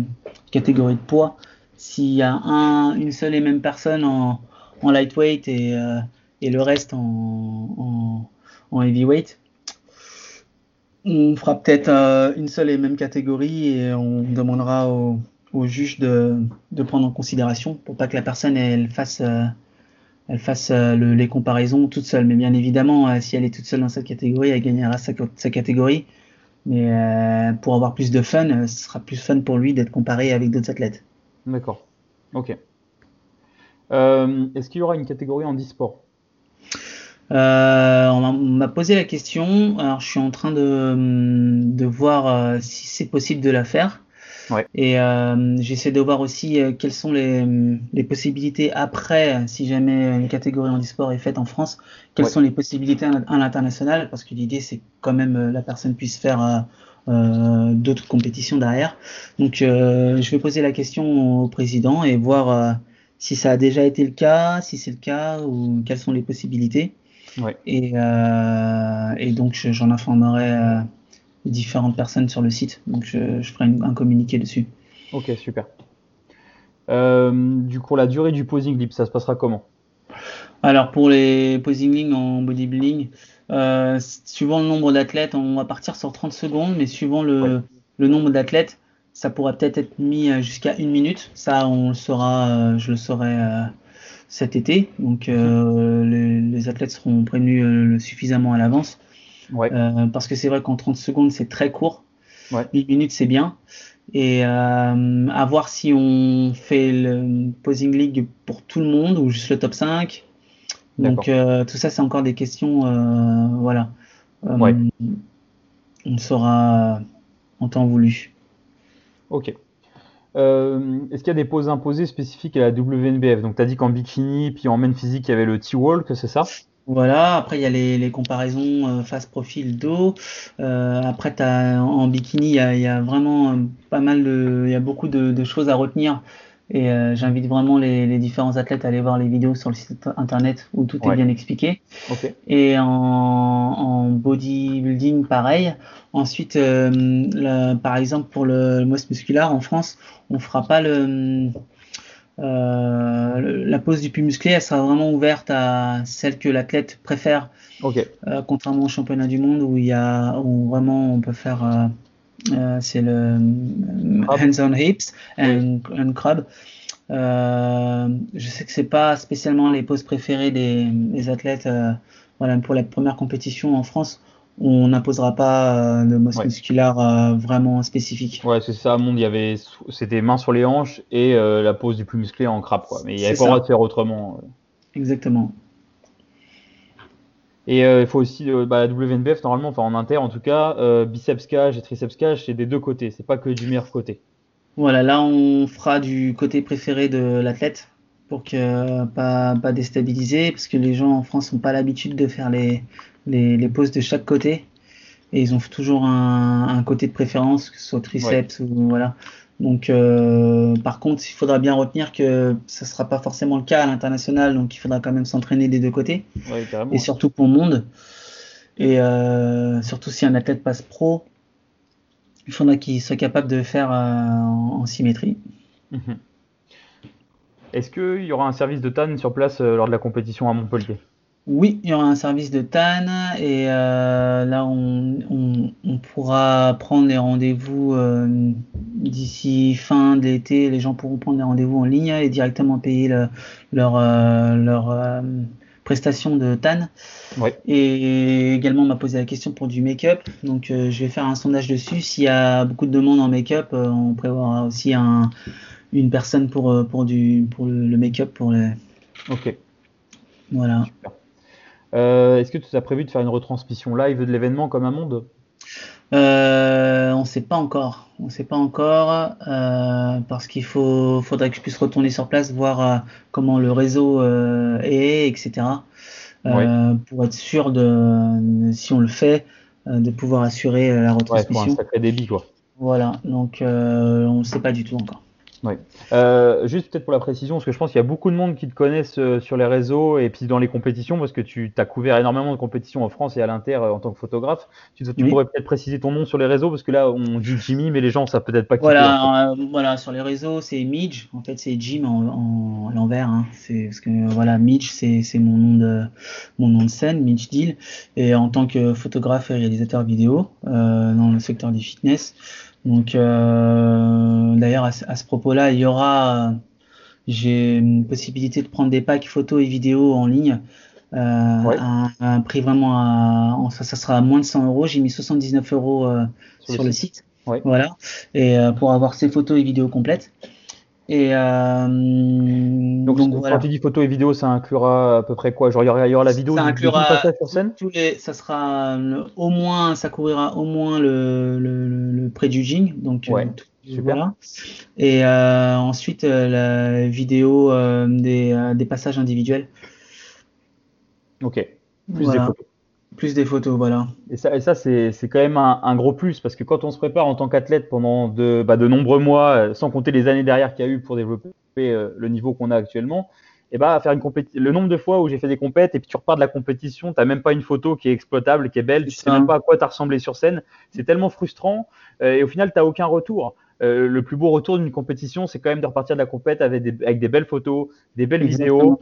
catégories de poids s'il y a un, une seule et même personne en, lightweight et, euh, et, le reste en, heavyweight, on fera peut-être euh, une seule et même catégorie et on demandera au, juge de, prendre en considération pour pas que la personne elle fasse, euh, les comparaisons toute seule. Mais bien évidemment, si elle est toute seule dans cette catégorie, elle gagnera sa, sa catégorie. Mais pour avoir plus de fun, ce sera plus fun pour lui d'être comparé avec d'autres athlètes. D'accord. Ok. Euh, est-ce qu'il y aura une catégorie en e-sport? Euh, on m'a posé la question. Alors, je suis en train de, voir euh, si c'est possible de la faire. Ouais. Et j'essaie de voir aussi quelles sont les, possibilités après, si jamais une catégorie en e-sport est faite en France, quelles sont les possibilités à l'international, parce que l'idée c'est quand même la personne puisse faire euh, d'autres compétitions derrière. Donc euh, je vais poser la question au président et voir euh, si ça a déjà été le cas, si c'est le cas ou quelles sont les possibilités. Ouais. Et, et, donc j'en informerai différentes personnes sur le site. Donc je, je ferai un communiqué dessus. Ok, super. du coup, la durée du posing libre, ça se passera comment? Alors pour les posing en bodybuilding, euh, suivant le nombre d'athlètes, on va partir sur 30 secondes, mais suivant le, le nombre d'athlètes, ça pourrait peut-être être mis euh, jusqu'à une minute. Ça, on le saura, euh, je le saurai cet été. Donc, mhm. les, les, athlètes seront prévenus suffisamment à l'avance. Ouais. parce que c'est vrai qu'en 30 secondes, c'est très court. Ouais. Une minute, c'est bien. Et à voir si on fait le Posing League pour tout le monde ou juste le top 5 donc euh, tout ça, c'est encore des questions, euh, voilà. Euh, on saura en temps voulu. Ok. Est-ce qu'il y a des poses imposées spécifiques à la WNBF Donc tu as dit qu'en bikini, puis en main physique, il y avait le T-Walk, c'est ça? Voilà, après il y a les, comparaisons face profil dos. après as, en bikini, il y a, vraiment pas mal de, il y a beaucoup de choses à retenir et euh, j'invite vraiment les, les, différents athlètes à aller voir les vidéos sur le site internet où tout est bien expliqué. Okay. Et en, en, bodybuilding, pareil. Ensuite, euh, par exemple, pour le, le musculaire en France, on fera pas le, euh, la pose du puits musclé, elle sera vraiment ouverte à celle que l'athlète préfère. Okay. Contrairement au championnat du monde où il y a où vraiment on peut faire c'est le hands on hips and, and crab. Euh, je sais que c'est pas spécialement les poses préférées des, des athlètes. Euh, voilà, pour la première compétition en France, on n'imposera pas de masse musculaire vraiment spécifique. Ouais, c'est ça. Monde, il y avait, c'était main sur les hanches et la pose du plus musclé en crabe, quoi. Mais il n'y avait pas le droit de faire autrement. Exactement. Et euh, il faut aussi euh, bah, la WNBF normalement, enfin en inter en tout cas, euh, biceps cage et triceps cage, c'est des deux côtés, c'est pas que du meilleur côté. Voilà, là on fera du côté préféré de l'athlète pour que pas pas déstabiliser, parce que les gens en France n'ont pas l'habitude de faire les, les, les poses de chaque côté et ils ont toujours un, un côté de préférence, que ce soit triceps ou voilà. Donc, euh, par contre, il faudra bien retenir que ça ne sera pas forcément le cas à l'international, donc il faudra quand même s'entraîner des deux côtés. et surtout pour le monde. Et euh, surtout si un athlète passe pro, il faudra qu'il soit capable de faire euh, en, symétrie. Mhm. Est-ce qu'il y aura un service de TAN sur place lors de la compétition à Montpellier? Oui, il y aura un service de TAN et euh, là on, pourra prendre les rendez-vous euh, d'ici fin de l'été. Les gens pourront prendre les rendez-vous en ligne et directement payer leur, euh, leur prestation de TAN. Et également on m'a posé la question pour du make-up. Donc je vais faire un sondage dessus. S'il y a beaucoup de demandes en make-up, on prévoira aussi un, une personne pour, pour, du, pour le, make-up. Pour les... Ok. Voilà. Euh, est-ce que tu as prévu de faire une retransmission live de l'événement comme un monde? Euh, On ne sait pas encore. On sait pas encore euh, parce qu'il faut, faudrait que je puisse retourner sur place, voir comment le réseau est, etc. Pour être sûr de, si on le fait, de pouvoir assurer la retransmission. Ouais, pour un sacré débit, quoi. Voilà, donc on ne sait pas du tout encore. Oui. Euh, juste peut-être pour la précision, parce que je pense qu'il y a beaucoup de monde qui te connaissent euh, sur les réseaux et puis dans les compétitions, parce que tu as couvert énormément de compétitions en France et à l'Inter euh, en tant que photographe. Tu, pourrais peut-être préciser ton nom sur les réseaux, parce que là on dit Jimmy, mais les gens savent peut-être pas qui voilà, voilà, sur les réseaux c'est Midge, en fait c'est Jim en, à l'envers. Hein. C'est parce que voilà, Midge c'est mon nom de mon nom de scène, Midge Deal, et en tant que photographe et réalisateur vidéo dans le secteur du fitness. Donc, euh, d'ailleurs, à, ce propos-là, il y aura, j'ai une possibilité de prendre des packs photos et vidéos en ligne. Euh, à, un prix vraiment ça, ça sera à moins de 100 euros. J'ai mis 79 euros euh, sur, le site. Voilà. Et pour avoir ces photos et vidéos complètes. Et euh, donc, quand tu dis photo et vidéo, ça inclura à peu près quoi? Genre il y aura, la vidéo ça inclura sur scène? tous les, ça sera au moins, ça couvrira au moins le, le, le pré-judging, donc ouais, super. Voilà. Et euh, ensuite euh, la vidéo euh, des, euh, des passages individuels. Ok. Plus des photos. Plus des photos, voilà. Et ça, et ça c'est quand même un, gros plus parce que quand on se prépare en tant qu'athlète pendant de, bah, de nombreux mois, euh, sans compter les années derrière qu'il y a eu pour développer euh, le niveau qu'on a actuellement, et bah faire une compétition. Le nombre de fois où j'ai fait des compètes et puis tu repars de la compétition, t'as même pas une photo qui est exploitable, qui est belle, tu sais même pas à quoi t'as ressemblé sur scène. C'est tellement frustrant euh, et au final t'as aucun retour. le plus beau retour d'une compétition, c'est quand même de repartir de la compète avec des, avec des belles photos, des belles vidéos,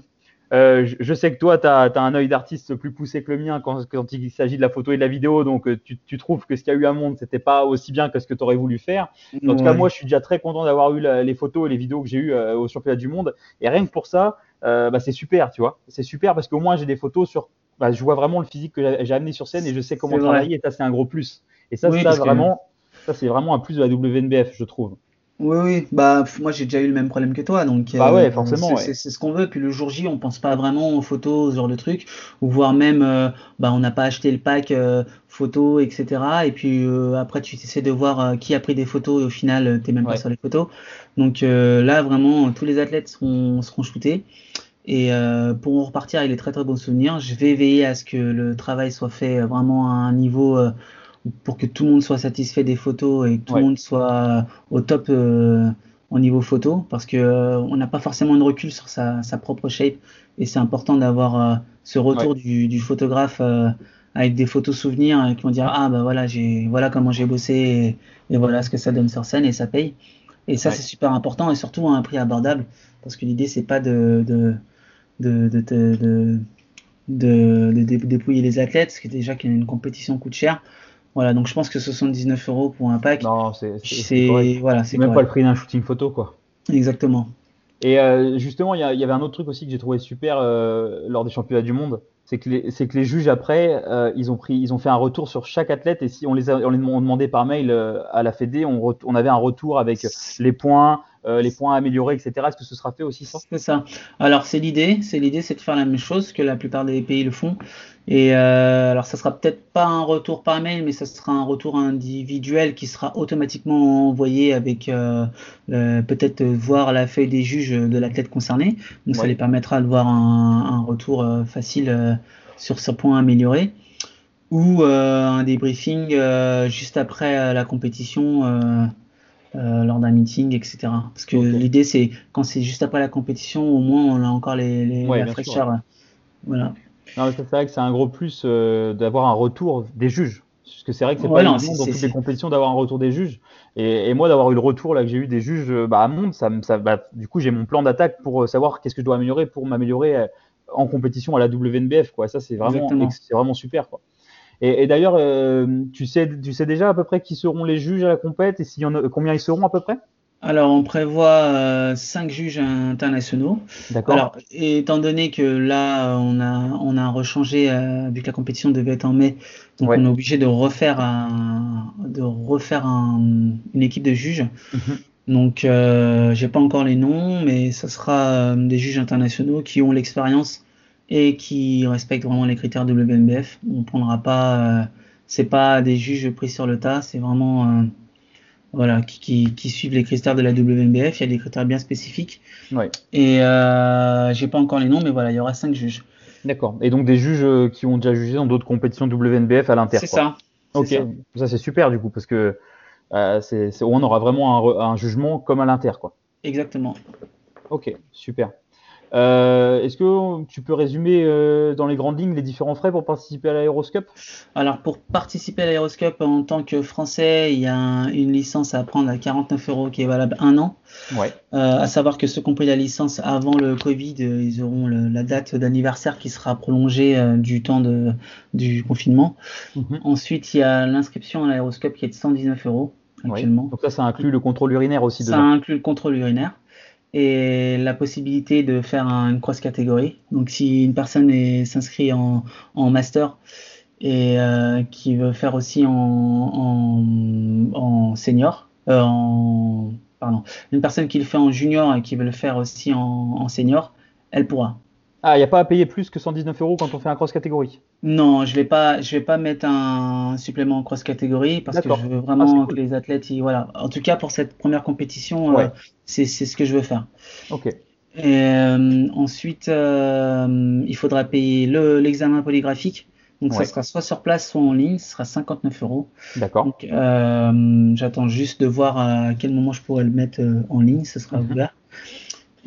euh, je, sais que toi, tu as, un œil d'artiste plus poussé que le mien quand, il s'agit de la photo et de la vidéo, donc euh, tu, trouves que ce qu'il y a eu à Monde, c'était pas aussi bien que ce que tu aurais voulu faire. En tout cas, moi, je suis déjà très content d'avoir eu les photos et les vidéos que j'ai eues euh, au championnat du monde. Et rien que pour ça, bah, c'est super, tu vois. C'est super parce qu'au moins, j'ai des photos sur. Bah, je vois vraiment le physique que j'ai amené sur scène et je sais comment travailler, et ça, c'est un gros plus. Et ça, ça vraiment, ça, c'est vraiment un plus de la WNBF, je trouve. Oui, oui, bah moi j'ai déjà eu le même problème que toi, donc bah ouais, euh, forcément, c'est ce qu'on veut. Puis le jour J, on pense pas vraiment aux photos, ce genre de trucs, ou voire même, euh, bah on n'a pas acheté le pack euh, photos, etc. Et puis après tu essaies de voir qui a pris des photos et au final t'es même pas sur les photos. Donc là vraiment tous les athlètes seront seront shootés. Et pour repartir avec les très très bons souvenirs, je vais veiller à ce que le travail soit fait vraiment à un niveau pour que tout le monde soit satisfait des photos et que tout le monde soit au top euh, au niveau photo parce que euh, on n'a pas forcément de recul sur sa, sa propre shape. Et c'est important d'avoir euh, ce retour du, du, photographe avec des photos souvenirs qui vont dire ah bah voilà j'ai voilà comment j'ai bossé et, voilà ce que ça donne sur scène et ça paye. Et ça c'est super important et surtout à un prix abordable parce que l'idée c'est pas de de de, de, de, de, de dépouiller les athlètes parce que déjà qu'une compétition coûte cher voilà, donc je pense que 79 euros pour un pack. Non, c'est voilà, c'est même pas le prix d'un shooting photo, quoi. Exactement. Et euh, justement, il y, avait un autre truc aussi que j'ai trouvé super euh, lors des championnats du monde, c'est que les, c'est que les juges après, euh, ils ont pris, ils ont fait un retour sur chaque athlète et si on les a, on les demandait par mail à la Fédé, on, on avait un retour avec les points, euh, les points améliorés, etc. Est-ce que ce sera fait aussi ça C'est ça. Alors c'est l'idée, c'est l'idée, c'est de faire la même chose que la plupart des pays le font. Et euh, alors ça sera peut-être pas un retour par mail, mais ça sera un retour individuel qui sera automatiquement envoyé avec euh, peut-être voir la feuille des juges de l'athlète concerné. Donc ça les permettra de voir un, retour facile sur ce point amélioré ou un débriefing juste après la compétition euh, lors d'un meeting, etc. Parce que l'idée, c'est quand c'est juste après la compétition, au moins on a encore les, les la fraîcheur. Voilà. C'est vrai que c'est un gros plus euh, d'avoir un retour des juges Parce que c'est vrai que c'est pas évident dans toutes les compétitions d'avoir un retour des juges. Et, moi, d'avoir eu le retour là que j'ai eu des juges bah, à Monde, ça, ça bah, du coup, j'ai mon plan d'attaque pour savoir qu'est-ce que je dois améliorer pour m'améliorer en compétition à la WNBF. Quoi. Ça, c'est vraiment, vraiment super. Quoi. Et, d'ailleurs, tu, sais, tu sais déjà à peu près qui seront les juges à la compète et s'il y en a, combien ils seront à peu près? Alors, on prévoit 5 juges internationaux. D'accord. Alors, étant donné que là, on a, on a rechangé, vu que la compétition devait être en mai, donc on est obligé de refaire, un, de refaire un, une équipe de juges. Mhm. Donc, euh, j'ai pas encore les noms, mais ce sera des juges internationaux qui ont l'expérience et qui respectent vraiment les critères WNBF. On prendra pas, euh, c'est pas des juges pris sur le tas, c'est vraiment euh, voilà, qui, qui, suivent les critères de la WNBF. Il y a des critères bien spécifiques. Ouais. Et euh, j'ai pas encore les noms, mais voilà, il y aura cinq juges. D'accord. Et donc des juges euh, qui ont déjà jugé dans d'autres compétitions WNBF à l'Inter. C'est ça. Ok. Ça, c'est super du coup parce que euh, on aura vraiment un, un, jugement comme à l'Inter quoi. Exactement. Ok, super. Euh, est-ce que tu peux résumer euh, dans les grandes lignes les différents frais pour participer à l'Aéroscope? Alors pour participer à l'Aéroscope en tant que Français, il y a une licence à prendre à 49 euros qui est valable un an. Ouais. Euh, à savoir que ceux qui ont pris la licence avant le Covid, ils auront la date d'anniversaire qui sera prolongée du temps de, du confinement. Mhm. Ensuite, il y a l'inscription à l'Aéroscope qui est de 119 euros actuellement. Donc ça, ça inclut le contrôle urinaire aussi. Ça inclut le contrôle urinaire et la possibilité de faire une cross catégorie. Donc si une personne s'inscrit en, master et euh, qui veut faire aussi en, en, en senior, euh, en, pardon, une personne qui le fait en junior et qui veut le faire aussi en senior, elle pourra. Ah, il n'y a pas à payer plus que 119 euros quand on fait un cross catégorie Non, je ne vais, pas, je vais pas mettre un supplément cross catégorie parce que je veux vraiment ah, que les athlètes. voilà. En tout cas, pour cette première compétition, euh, c'est ce que je veux faire. Ok. Et, euh, ensuite, euh, il faudra payer l'examen polygraphique. Donc, ça sera soit sur place, soit en ligne. Ce sera 59 euros. D'accord. Donc, j'attends juste de voir à quel moment je pourrais le mettre en ligne. Ce sera mhm. ouvert.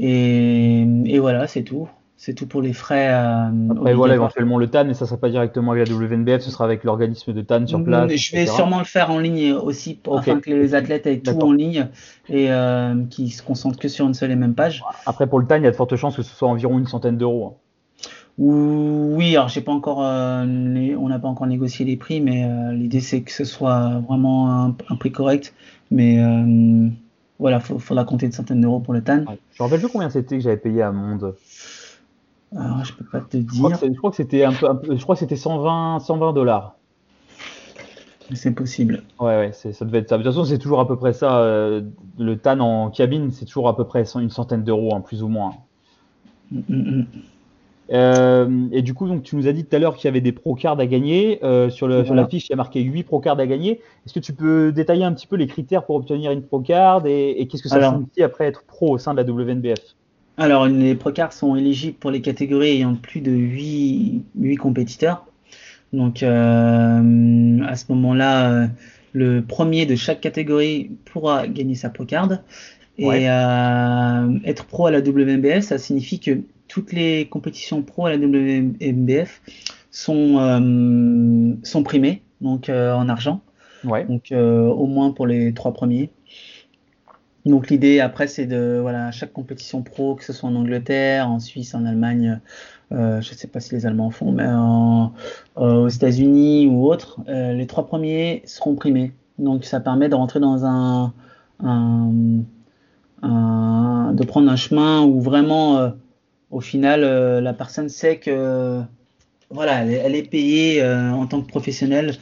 Et, et voilà, c'est tout. C'est tout pour les frais. Euh, Après, voilà, éventuellement le TAN, et ça ne sera pas directement avec la WNBF, ce sera avec l'organisme de TAN sur place. Je vais sûrement le faire en ligne aussi, pour, afin que les athlètes aient tout en ligne et euh, qu'ils se concentrent que sur une seule et même page. Après, pour le TAN, il y a de fortes chances que ce soit environ une centaine d'euros. Hein. Oui, alors j'ai pas encore, euh, on n'a pas encore négocié les prix, mais euh, l'idée c'est que ce soit vraiment un, prix correct. Mais voilà, il faudra compter une centaine d'euros pour le TAN. Je me rappelle plus combien c'était que j'avais payé à Monde. Alors, je peux pas te dire. Je crois que c'était un peu, je crois que c'était 120, 120 dollars. C'est possible. Ouais, ouais, ça devait être ça. De toute façon, c'est toujours à peu près ça. Euh, le TAN en cabine, c'est toujours à peu près une centaine d'euros, hein, plus ou moins. Mm, mm, mm. Euh, et du coup, donc, tu nous as dit tout à l'heure qu'il y avait des pro cards à gagner. Euh, sur, le, sur, la fiche, il y a marqué 8 pro cards à gagner. Est-ce que tu peux détailler un petit peu les critères pour obtenir une pro card et, qu'est-ce que ça signifie après être pro au sein de la WNBF alors, les Procards sont éligibles pour les catégories ayant plus de 8, 8 compétiteurs. Donc, euh, à ce moment-là, euh, le premier de chaque catégorie pourra gagner sa Procard. Et euh, être pro à la WMBF, ça signifie que toutes les compétitions pro à la WMBF sont, sont primées, donc en argent. Donc, au moins pour les trois premiers. Donc l'idée après c'est de voilà chaque compétition pro que ce soit en Angleterre, en Suisse, en Allemagne, euh, je ne sais pas si les Allemands font, mais euh, aux États-Unis ou autres, euh, les trois premiers seront primés. Donc ça permet de rentrer dans un, de prendre un chemin où vraiment au final la personne sait que voilà elle, est payée en tant que professionnelle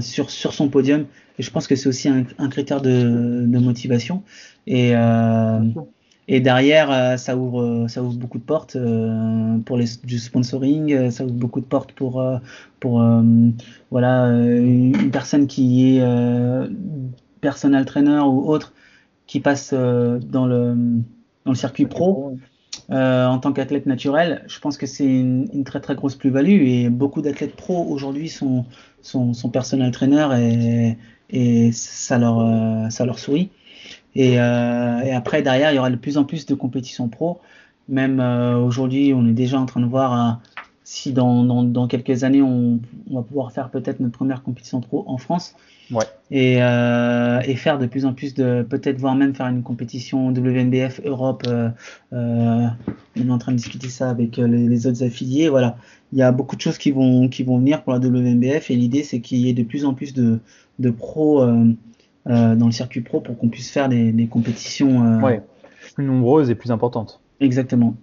sur sur son podium. Et je pense que c'est aussi un, critère de, de motivation. Et, euh, et derrière, euh, ça ouvre, ça ouvre beaucoup de portes euh, pour les, du sponsoring, ça ouvre beaucoup de portes pour, pour voilà, une personne qui est personal trainer ou autre qui passe dans, le, dans le circuit pro. Euh, en tant qu'athlète naturel, je pense que c'est une, très très grosse plus-value et beaucoup d'athlètes pro aujourd'hui sont, sont, sont personal trainer et, et ça, leur, ça leur sourit. Et, euh, et, après, derrière, il y aura de plus en plus de compétitions pro. Même euh, aujourd'hui, on est déjà en train de voir si dans, dans, dans quelques années on, on, va pouvoir faire peut-être notre première compétition pro en France ouais. et, euh, et, faire de plus en plus de peut-être voire même faire une compétition WNBF Europe euh, euh, on est en train de discuter ça avec les, les, autres affiliés voilà il y a beaucoup de choses qui vont qui vont venir pour la WNBF et l'idée c'est qu'il y ait de plus en plus de, de pros dans le circuit pro pour qu'on puisse faire des, des compétitions ouais. plus nombreuses et plus importantes exactement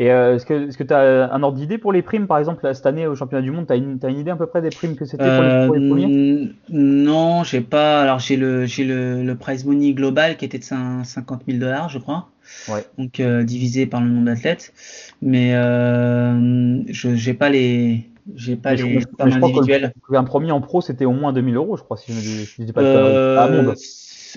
et euh, est-ce que tu as un ordre d'idée pour les primes, par exemple, cette année au championnat du monde Tu as, une, as une idée à peu près des primes que c'était pour, euh, pour, les premiers? Non, j'ai pas. Alors j'ai le, le, le prize money global qui était de 50 000 dollars, je crois. Ouais. Donc euh, divisé par le nombre d'athlètes. Mais euh, je j'ai pas les. J'ai pas mais les je, je crois que un premier en pro, c'était au moins 2000 euros, je crois, si je ne dis pas à un monde.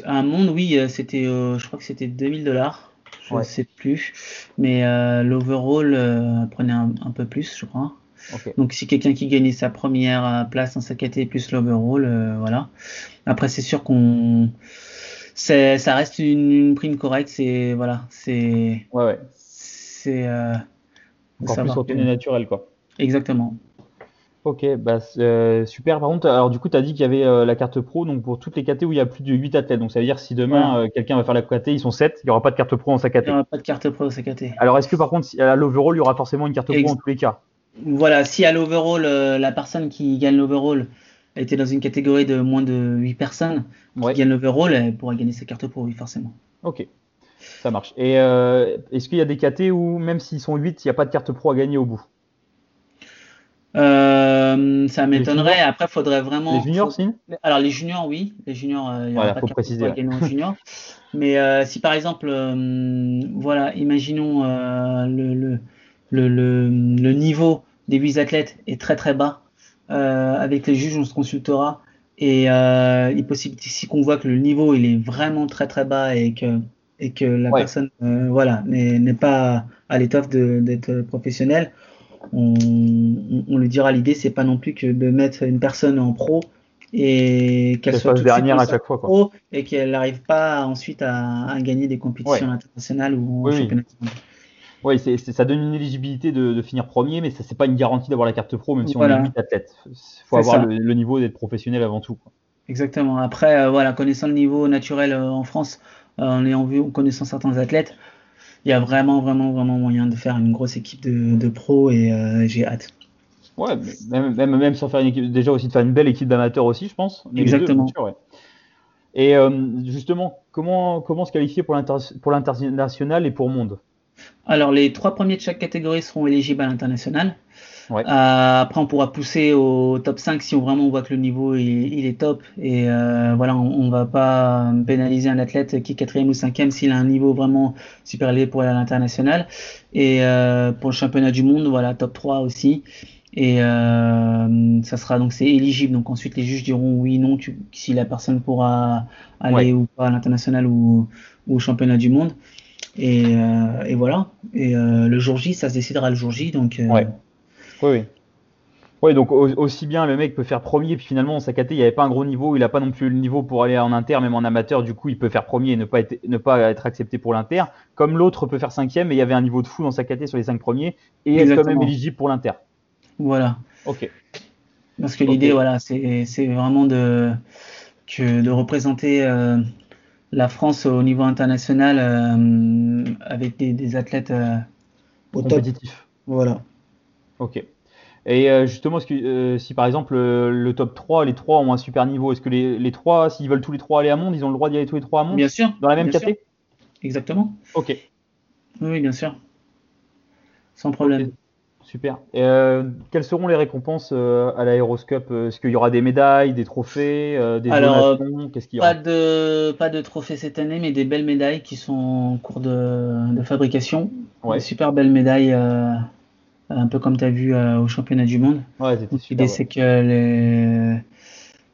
Un monde, oui, c'était, je crois que c'était 2000 dollars je ne Ouais. sais plus. Mais euh, l'overall euh, prenait un, un peu plus, je crois. Donc si quelqu'un qui gagnait sa première euh, place sa catégorie plus l'overall, euh, voilà. Après c'est sûr qu'on, ça reste une, une prime correcte, c'est voilà, c'est, Ouais, ouais. c'est Encore plus naturelle, quoi. Exactement. Ok, bah, euh, super. Par contre, alors du coup, tu as dit qu'il y avait euh, la carte pro donc pour toutes les KT où il y a plus de 8 athlètes. Donc ça veut dire si demain euh, quelqu'un va faire la KT, ils sont 7, il n'y aura pas de carte pro dans sa Il n'y KT. aura pas de carte pro au CKT. Alors est-ce que par contre, à l'overall, il y aura forcément une carte pro Ex- en tous les cas? Voilà, si à l'overall, euh, la personne qui gagne l'overall était dans une catégorie de moins de 8 personnes, Ouais. qui gagne l'overall, elle pourra gagner sa carte pro, oui, forcément. Ok, ça marche. Et euh, est-ce qu'il y a des KT où même s'ils sont 8, il n'y a pas de carte pro à gagner au bout? Euh, ça m'étonnerait. Après, faudrait vraiment. Les juniors, faut- si Alors, les juniors, oui. Les juniors, euh, il y aura Voilà, pas faut de préciser, pour juniors. Mais euh, si par exemple, euh, voilà, imaginons euh, le, le, le, le, niveau des huit athlètes est très très bas. Euh, avec les juges, on se consultera. Et euh, il est possible ici qu'on voit que le niveau il est vraiment très très bas et que et que la Ouais. personne euh, voilà n'est pas à l'étoffe d'être professionnel on, on, on lui dira l'idée c'est pas non plus que de mettre une personne en pro et qu'elle soit fasse tout de suite dernière à chaque fois, quoi. pro et qu'elle n'arrive pas ensuite à, à gagner des compétitions Ouais. internationales ou Oui, oui. Oui, ça donne une éligibilité de, de finir premier, mais ça c'est pas une garantie d'avoir la carte pro, même si Voilà. on est 8 athlètes. Il faut avoir le, le niveau d'être professionnel avant tout. quoi. Exactement. Après, euh, voilà, connaissant le niveau naturel euh, en France, euh, en ayant vu, en connaissant certains athlètes, il y a vraiment, vraiment, vraiment moyen de faire une grosse équipe de, de pros et euh, j'ai hâte. Ouais, même, même, même sans faire une équipe, déjà aussi de faire une belle équipe d'amateurs aussi, je pense. Deux, Exactement. bien sûr, ouais. Et euh, justement, comment, comment se qualifier pour l'international et pour monde? Alors, les trois premiers de chaque catégorie seront éligibles à l'international. Ouais. Euh, après, on pourra pousser au top 5 si on vraiment voit que le niveau il, il est top. Et euh, voilà, on, on va pas pénaliser un athlète qui est quatrième ou cinquième s'il a un niveau vraiment super élevé pour aller à l'international. Et euh, pour le championnat du monde, voilà, top 3 aussi. Et ça sera donc c'est éligible. Donc ensuite les juges diront oui, non, tu, si la personne pourra aller ou pas à l'international ou, ou au championnat du monde. Et, et voilà. Et le jour J, ça se décidera le jour J. Donc Ouais. Oui, oui. Oui, donc au- aussi bien le mec peut faire premier, puis finalement, sa KT, il n'y avait pas un gros niveau, il n'a pas non plus le niveau pour aller en inter, même en amateur, du coup, il peut faire premier et ne pas être, ne pas être accepté pour l'inter. Comme l'autre peut faire cinquième, et il y avait un niveau de fou dans sa KT sur les cinq premiers, et être quand Exactement. même éligible pour l'inter. voilà. Ok. Parce que l'idée, voilà, c'est vraiment de que de représenter euh, la France au niveau international euh, avec des, des athlètes euh, au top. Compétitif. Voilà. Ok. Et euh, justement, que, euh, si par exemple euh, le top 3, les trois ont un super niveau, est-ce que les, les trois, s'ils veulent tous les trois aller à monde, ils ont le droit d'y aller tous les trois à monde Bien sûr. Dans la même sûr. Exactement. Ok. Oui, bien sûr. Sans problème. Super. Et, euh, quelles seront les récompenses euh, à l'Aéroscope? Est-ce qu'il y aura des médailles, des trophées, euh, des Alors, Qu'est-ce qu'il y Pas aura de, pas de trophée cette année, mais des belles médailles qui sont en cours de, de fabrication. Ouais. Des super belles médailles, un peu comme tu as vu euh, au championnat du monde. Ouais. L'idée, c'est que les-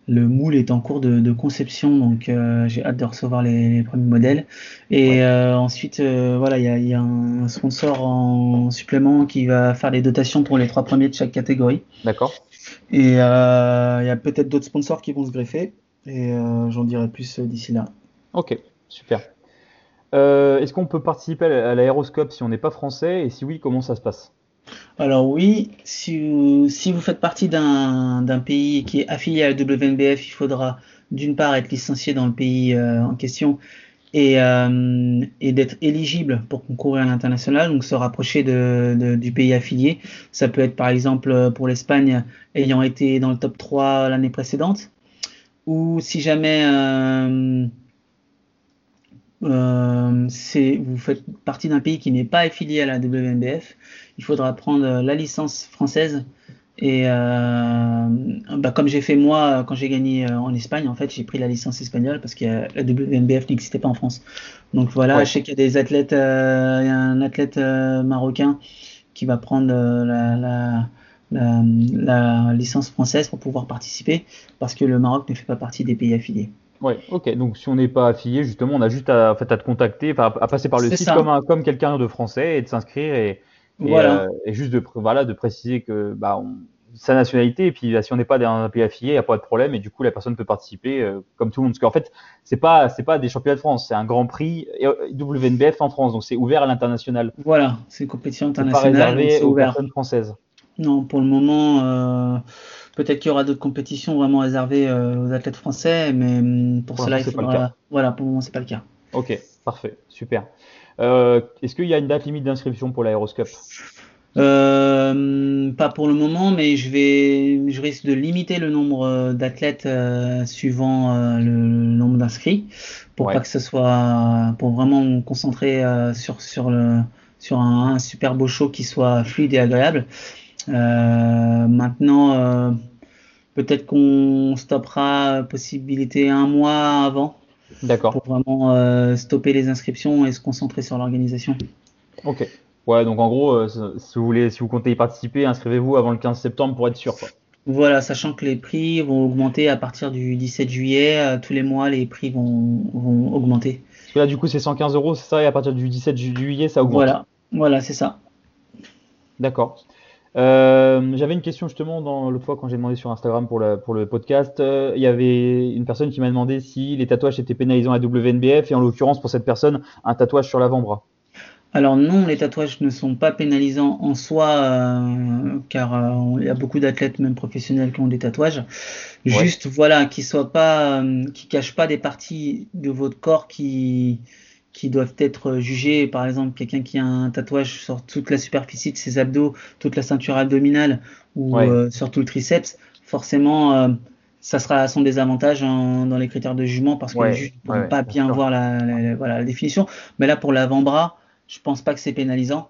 le moule est en cours de, de conception, donc euh, j'ai hâte de recevoir les, les premiers modèles. Et Ouais. euh, ensuite, voilà, il y a, y a un sponsor en supplément qui va faire les dotations pour les trois premiers de chaque catégorie. D'accord. Et il y a peut-être d'autres sponsors qui vont se greffer. Et j'en dirai plus d'ici là. Ok, super. Est-ce qu'on peut participer à l'Aéroscope si on n'est pas français? Et si oui, comment ça se passe? Alors oui, si vous, faites partie d'un pays qui est affilié à la WNBF, il faudra d'une part être licencié dans le pays euh, en question et, euh, et d'être éligible pour concourir à l'international, donc se rapprocher du pays affilié. Ça peut être par exemple pour l'Espagne ayant été dans le top 3 l'année précédente, ou si jamais euh, vous faites partie d'un pays qui n'est pas affilié à la WNBF, il faudra prendre la licence française. Et euh, bah, comme j'ai fait moi quand j'ai gagné euh, en Espagne, en fait, j'ai pris la licence espagnole parce que la WNBF n'existait pas en France. Donc voilà, je sais qu'il y a des athlètes, euh, il y a un athlète euh, marocain qui va prendre la, la, la, la, licence française pour pouvoir participer parce que le Maroc ne fait pas partie des pays affiliés. Oui, ok. Donc si on n'est pas affilié, justement, on a juste à, en fait, à te contacter, à, à passer par le site comme, comme quelqu'un de français et de s'inscrire et, et, voilà. euh, et, juste de, voilà, de préciser que bah, on, sa nationalité et puis bah, si on n'est pas dans un pays affilié, il n'y a pas de problème et du coup la personne peut participer euh, comme tout le monde. Parce qu'en fait, c'est pas c'est pas des championnats de France, c'est un Grand Prix euh, WNBF en France, donc c'est ouvert à l'international. Voilà, c'est une compétition internationale. Pas réservé aux ouvert. personnes françaises. Non, pour le moment. Euh... Peut-être qu'il y aura d'autres compétitions vraiment réservées aux athlètes français, mais hum, pour, pour cela, il faudra. Voilà, pour le moment, c'est pas le cas. Ok, parfait, super. Euh, Est-ce qu'il y a une date limite d'inscription pour l'Aéroscope? Euh, Pas pour le moment, mais je vais, je risque de limiter le nombre euh, d'athlètes euh, suivant euh, le, nombre d'inscrits, pour ouais. pas que ce soit, pour vraiment me concentrer sur sur le sur un, un, super beau show qui soit fluide et agréable. maintenant Peut-être qu'on stoppera possibilité un mois avant. D'accord. Pour vraiment euh, stopper les inscriptions et se concentrer sur l'organisation. Ok. Ouais, donc en gros, euh, si vous voulez, si vous comptez y participer, inscrivez-vous avant le 15 septembre pour être sûr. Quoi. Voilà, sachant que les prix vont augmenter à partir du 17 juillet. Euh, tous les mois, les prix vont, vont augmenter. Parce que là, du coup, c'est 115 euros, c'est ça, et à partir du 17 juillet, ça augmente. Voilà, voilà, c'est ça. D'accord. Euh, J'avais une question justement dans l'autre fois quand j'ai demandé sur Instagram pour, la, pour le podcast. Euh, il y avait une personne qui m'a demandé si les tatouages étaient pénalisants à WNBF et en l'occurrence pour cette personne un tatouage sur l'avant-bras. Alors non, les tatouages ne sont pas pénalisants en soi, euh, car euh, il y a beaucoup d'athlètes, même professionnels, qui ont des tatouages. Ouais. Juste, voilà, qui soient pas, euh, qui cachent pas des parties de votre corps qui, qui doivent être jugés. Par exemple, quelqu'un qui a un tatouage sur toute la superficie de ses abdos, toute la ceinture abdominale ou ouais. euh, sur tout le triceps, forcément, euh, ça sera à son désavantage en, dans les critères de jugement parce que Ouais, le juge ne ouais, peut pas bien voir la, la- la- voilà, la définition. Mais là, pour l'avant-bras, je pense pas que c'est pénalisant.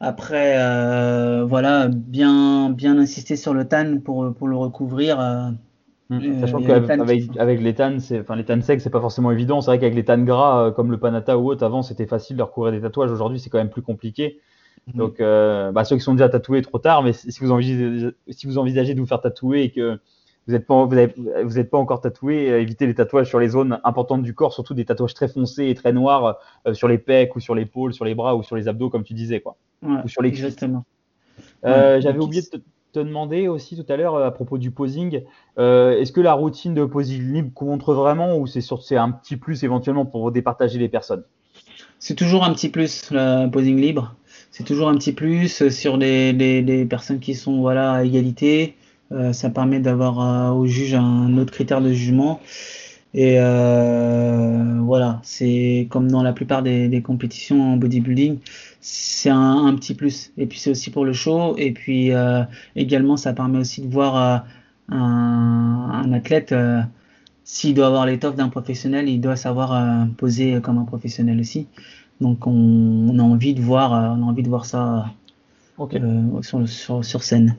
Après, euh, voilà, bien, bien insister sur le tan pour, pour le recouvrir. Mmh. Euh, Sachant qu'avec avec, avec les tannes, c'est, enfin les tannes secs, c'est pas forcément évident. C'est vrai qu'avec les tannes gras, euh, comme le Panata ou autre, avant c'était facile de recouvrir des tatouages. Aujourd'hui, c'est quand même plus compliqué. Mhm. Donc, euh, bah, ceux qui sont déjà tatoués, trop tard. Mais si vous envisagez, si vous envisagez de vous faire tatouer et que vous n'êtes pas, vous avez- vous êtes pas encore tatoué, euh, évitez les tatouages sur les zones importantes du corps, surtout des tatouages très foncés et très noirs euh, sur les pecs ou sur l'épaule, sur les bras ou sur les abdos, comme tu disais, quoi. ouais, Ou sur les cuisses. exactement. Euh, Ouais, J'avais oublié de te, te demander aussi tout à l'heure euh, à propos du posing. Euh, Est-ce que la routine de posing libre compte vraiment ou c'est c'est un petit plus éventuellement pour départager les personnes? C'est toujours un petit plus, le posing libre. C'est toujours un petit plus euh, sur les, personnes qui sont voilà, à égalité. Ça permet d'avoir au juge un autre critère de jugement. Et euh, voilà, c'est comme dans la plupart des, des compétitions en bodybuilding, c'est un, un petit plus. Et puis c'est aussi pour le show. Et puis euh, également, ça permet aussi de voir euh, un, un athlète, s'il doit avoir l'étoffe d'un professionnel, il doit savoir poser comme un professionnel aussi. Donc on, on a envie de voir, on a envie de voir ça sur scène.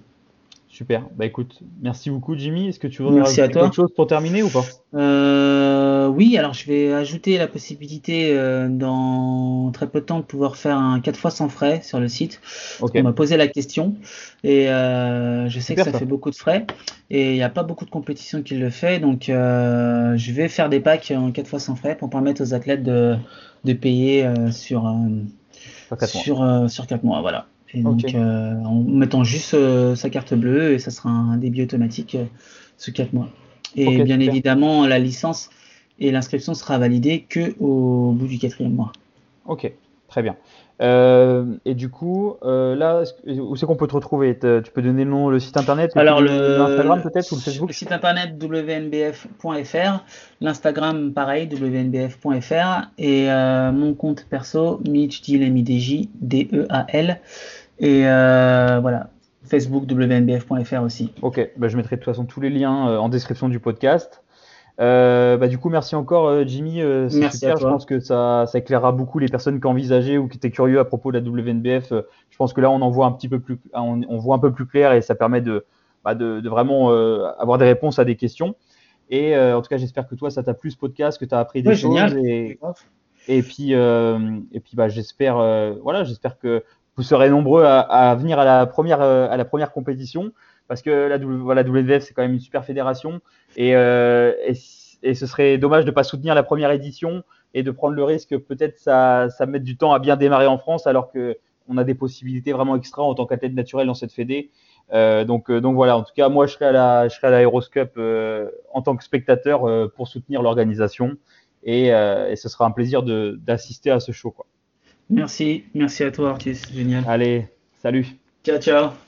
Super. Bah écoute, merci beaucoup Jimmy. Est-ce que tu voudrais Merci rajouter quelque chose pour terminer ou pas? Euh, oui, alors je vais ajouter la possibilité euh, dans très peu de temps de pouvoir faire un 4 fois sans frais sur le site. On m'a posé la question et euh, je sais Super, que ça ça. fait beaucoup de frais et il n'y a pas beaucoup de compétitions qui le fait. Donc je vais faire des packs en 4 fois sans frais pour permettre aux athlètes de, de payer sur, sur, euh, sur 4 mois. Voilà. Et donc euh, en mettant juste euh, sa carte bleue et ça sera un débit automatique euh, sur 4 mois. Et bien super. évidemment, la licence et l'inscription sera validée que au bout du quatrième mois. Ok, très bien. Euh, et du coup, euh, là, où c'est qu'on peut te retrouver? Tu peux donner le nom, le site internet Alors, le, l'Instagram peut-être ou le Facebook? Le site internet wnbf.fr, l'Instagram pareil, wnbf.fr, et euh, mon compte perso, Mitch D-E-A-L. Et voilà, Facebook, wnbf.fr aussi. Ok, bah, je mettrai de toute façon tous les liens en description du podcast. Euh, bah, du coup, merci encore, euh, Jimmy. Euh, merci super. Je pense que ça, ça, éclairera beaucoup les personnes qui envisageaient ou qui étaient curieux à propos de la WNBF. je pense que là, on en voit un petit peu plus, on, on voit un peu plus clair et ça permet de, bah, de, de, vraiment avoir des réponses à des questions. Et en tout cas, j'espère que toi, ça t'a plu ce podcast, que tu as appris des choses. Et, et, puis, et puis, bah, j'espère, voilà, j'espère que vous serez nombreux à, à, venir à la première, à la première compétition parce que la, voilà, WWF, c'est quand même une super fédération. Et, euh, et, et, ce serait dommage de ne pas soutenir la première édition et de prendre le risque peut-être ça, ça mette du temps à bien démarrer en France alors qu'on a des possibilités vraiment extra en tant qu'athlète naturel dans cette fédé. Euh, donc, euh, donc voilà, en tout cas, moi je serai à la, je serai à la Cup euh, en tant que spectateur euh, pour soutenir l'organisation et, et, ce sera un plaisir d'assister à ce show. Quoi. Merci, merci à toi, Artis, génial. Allez, salut. Ciao, ciao.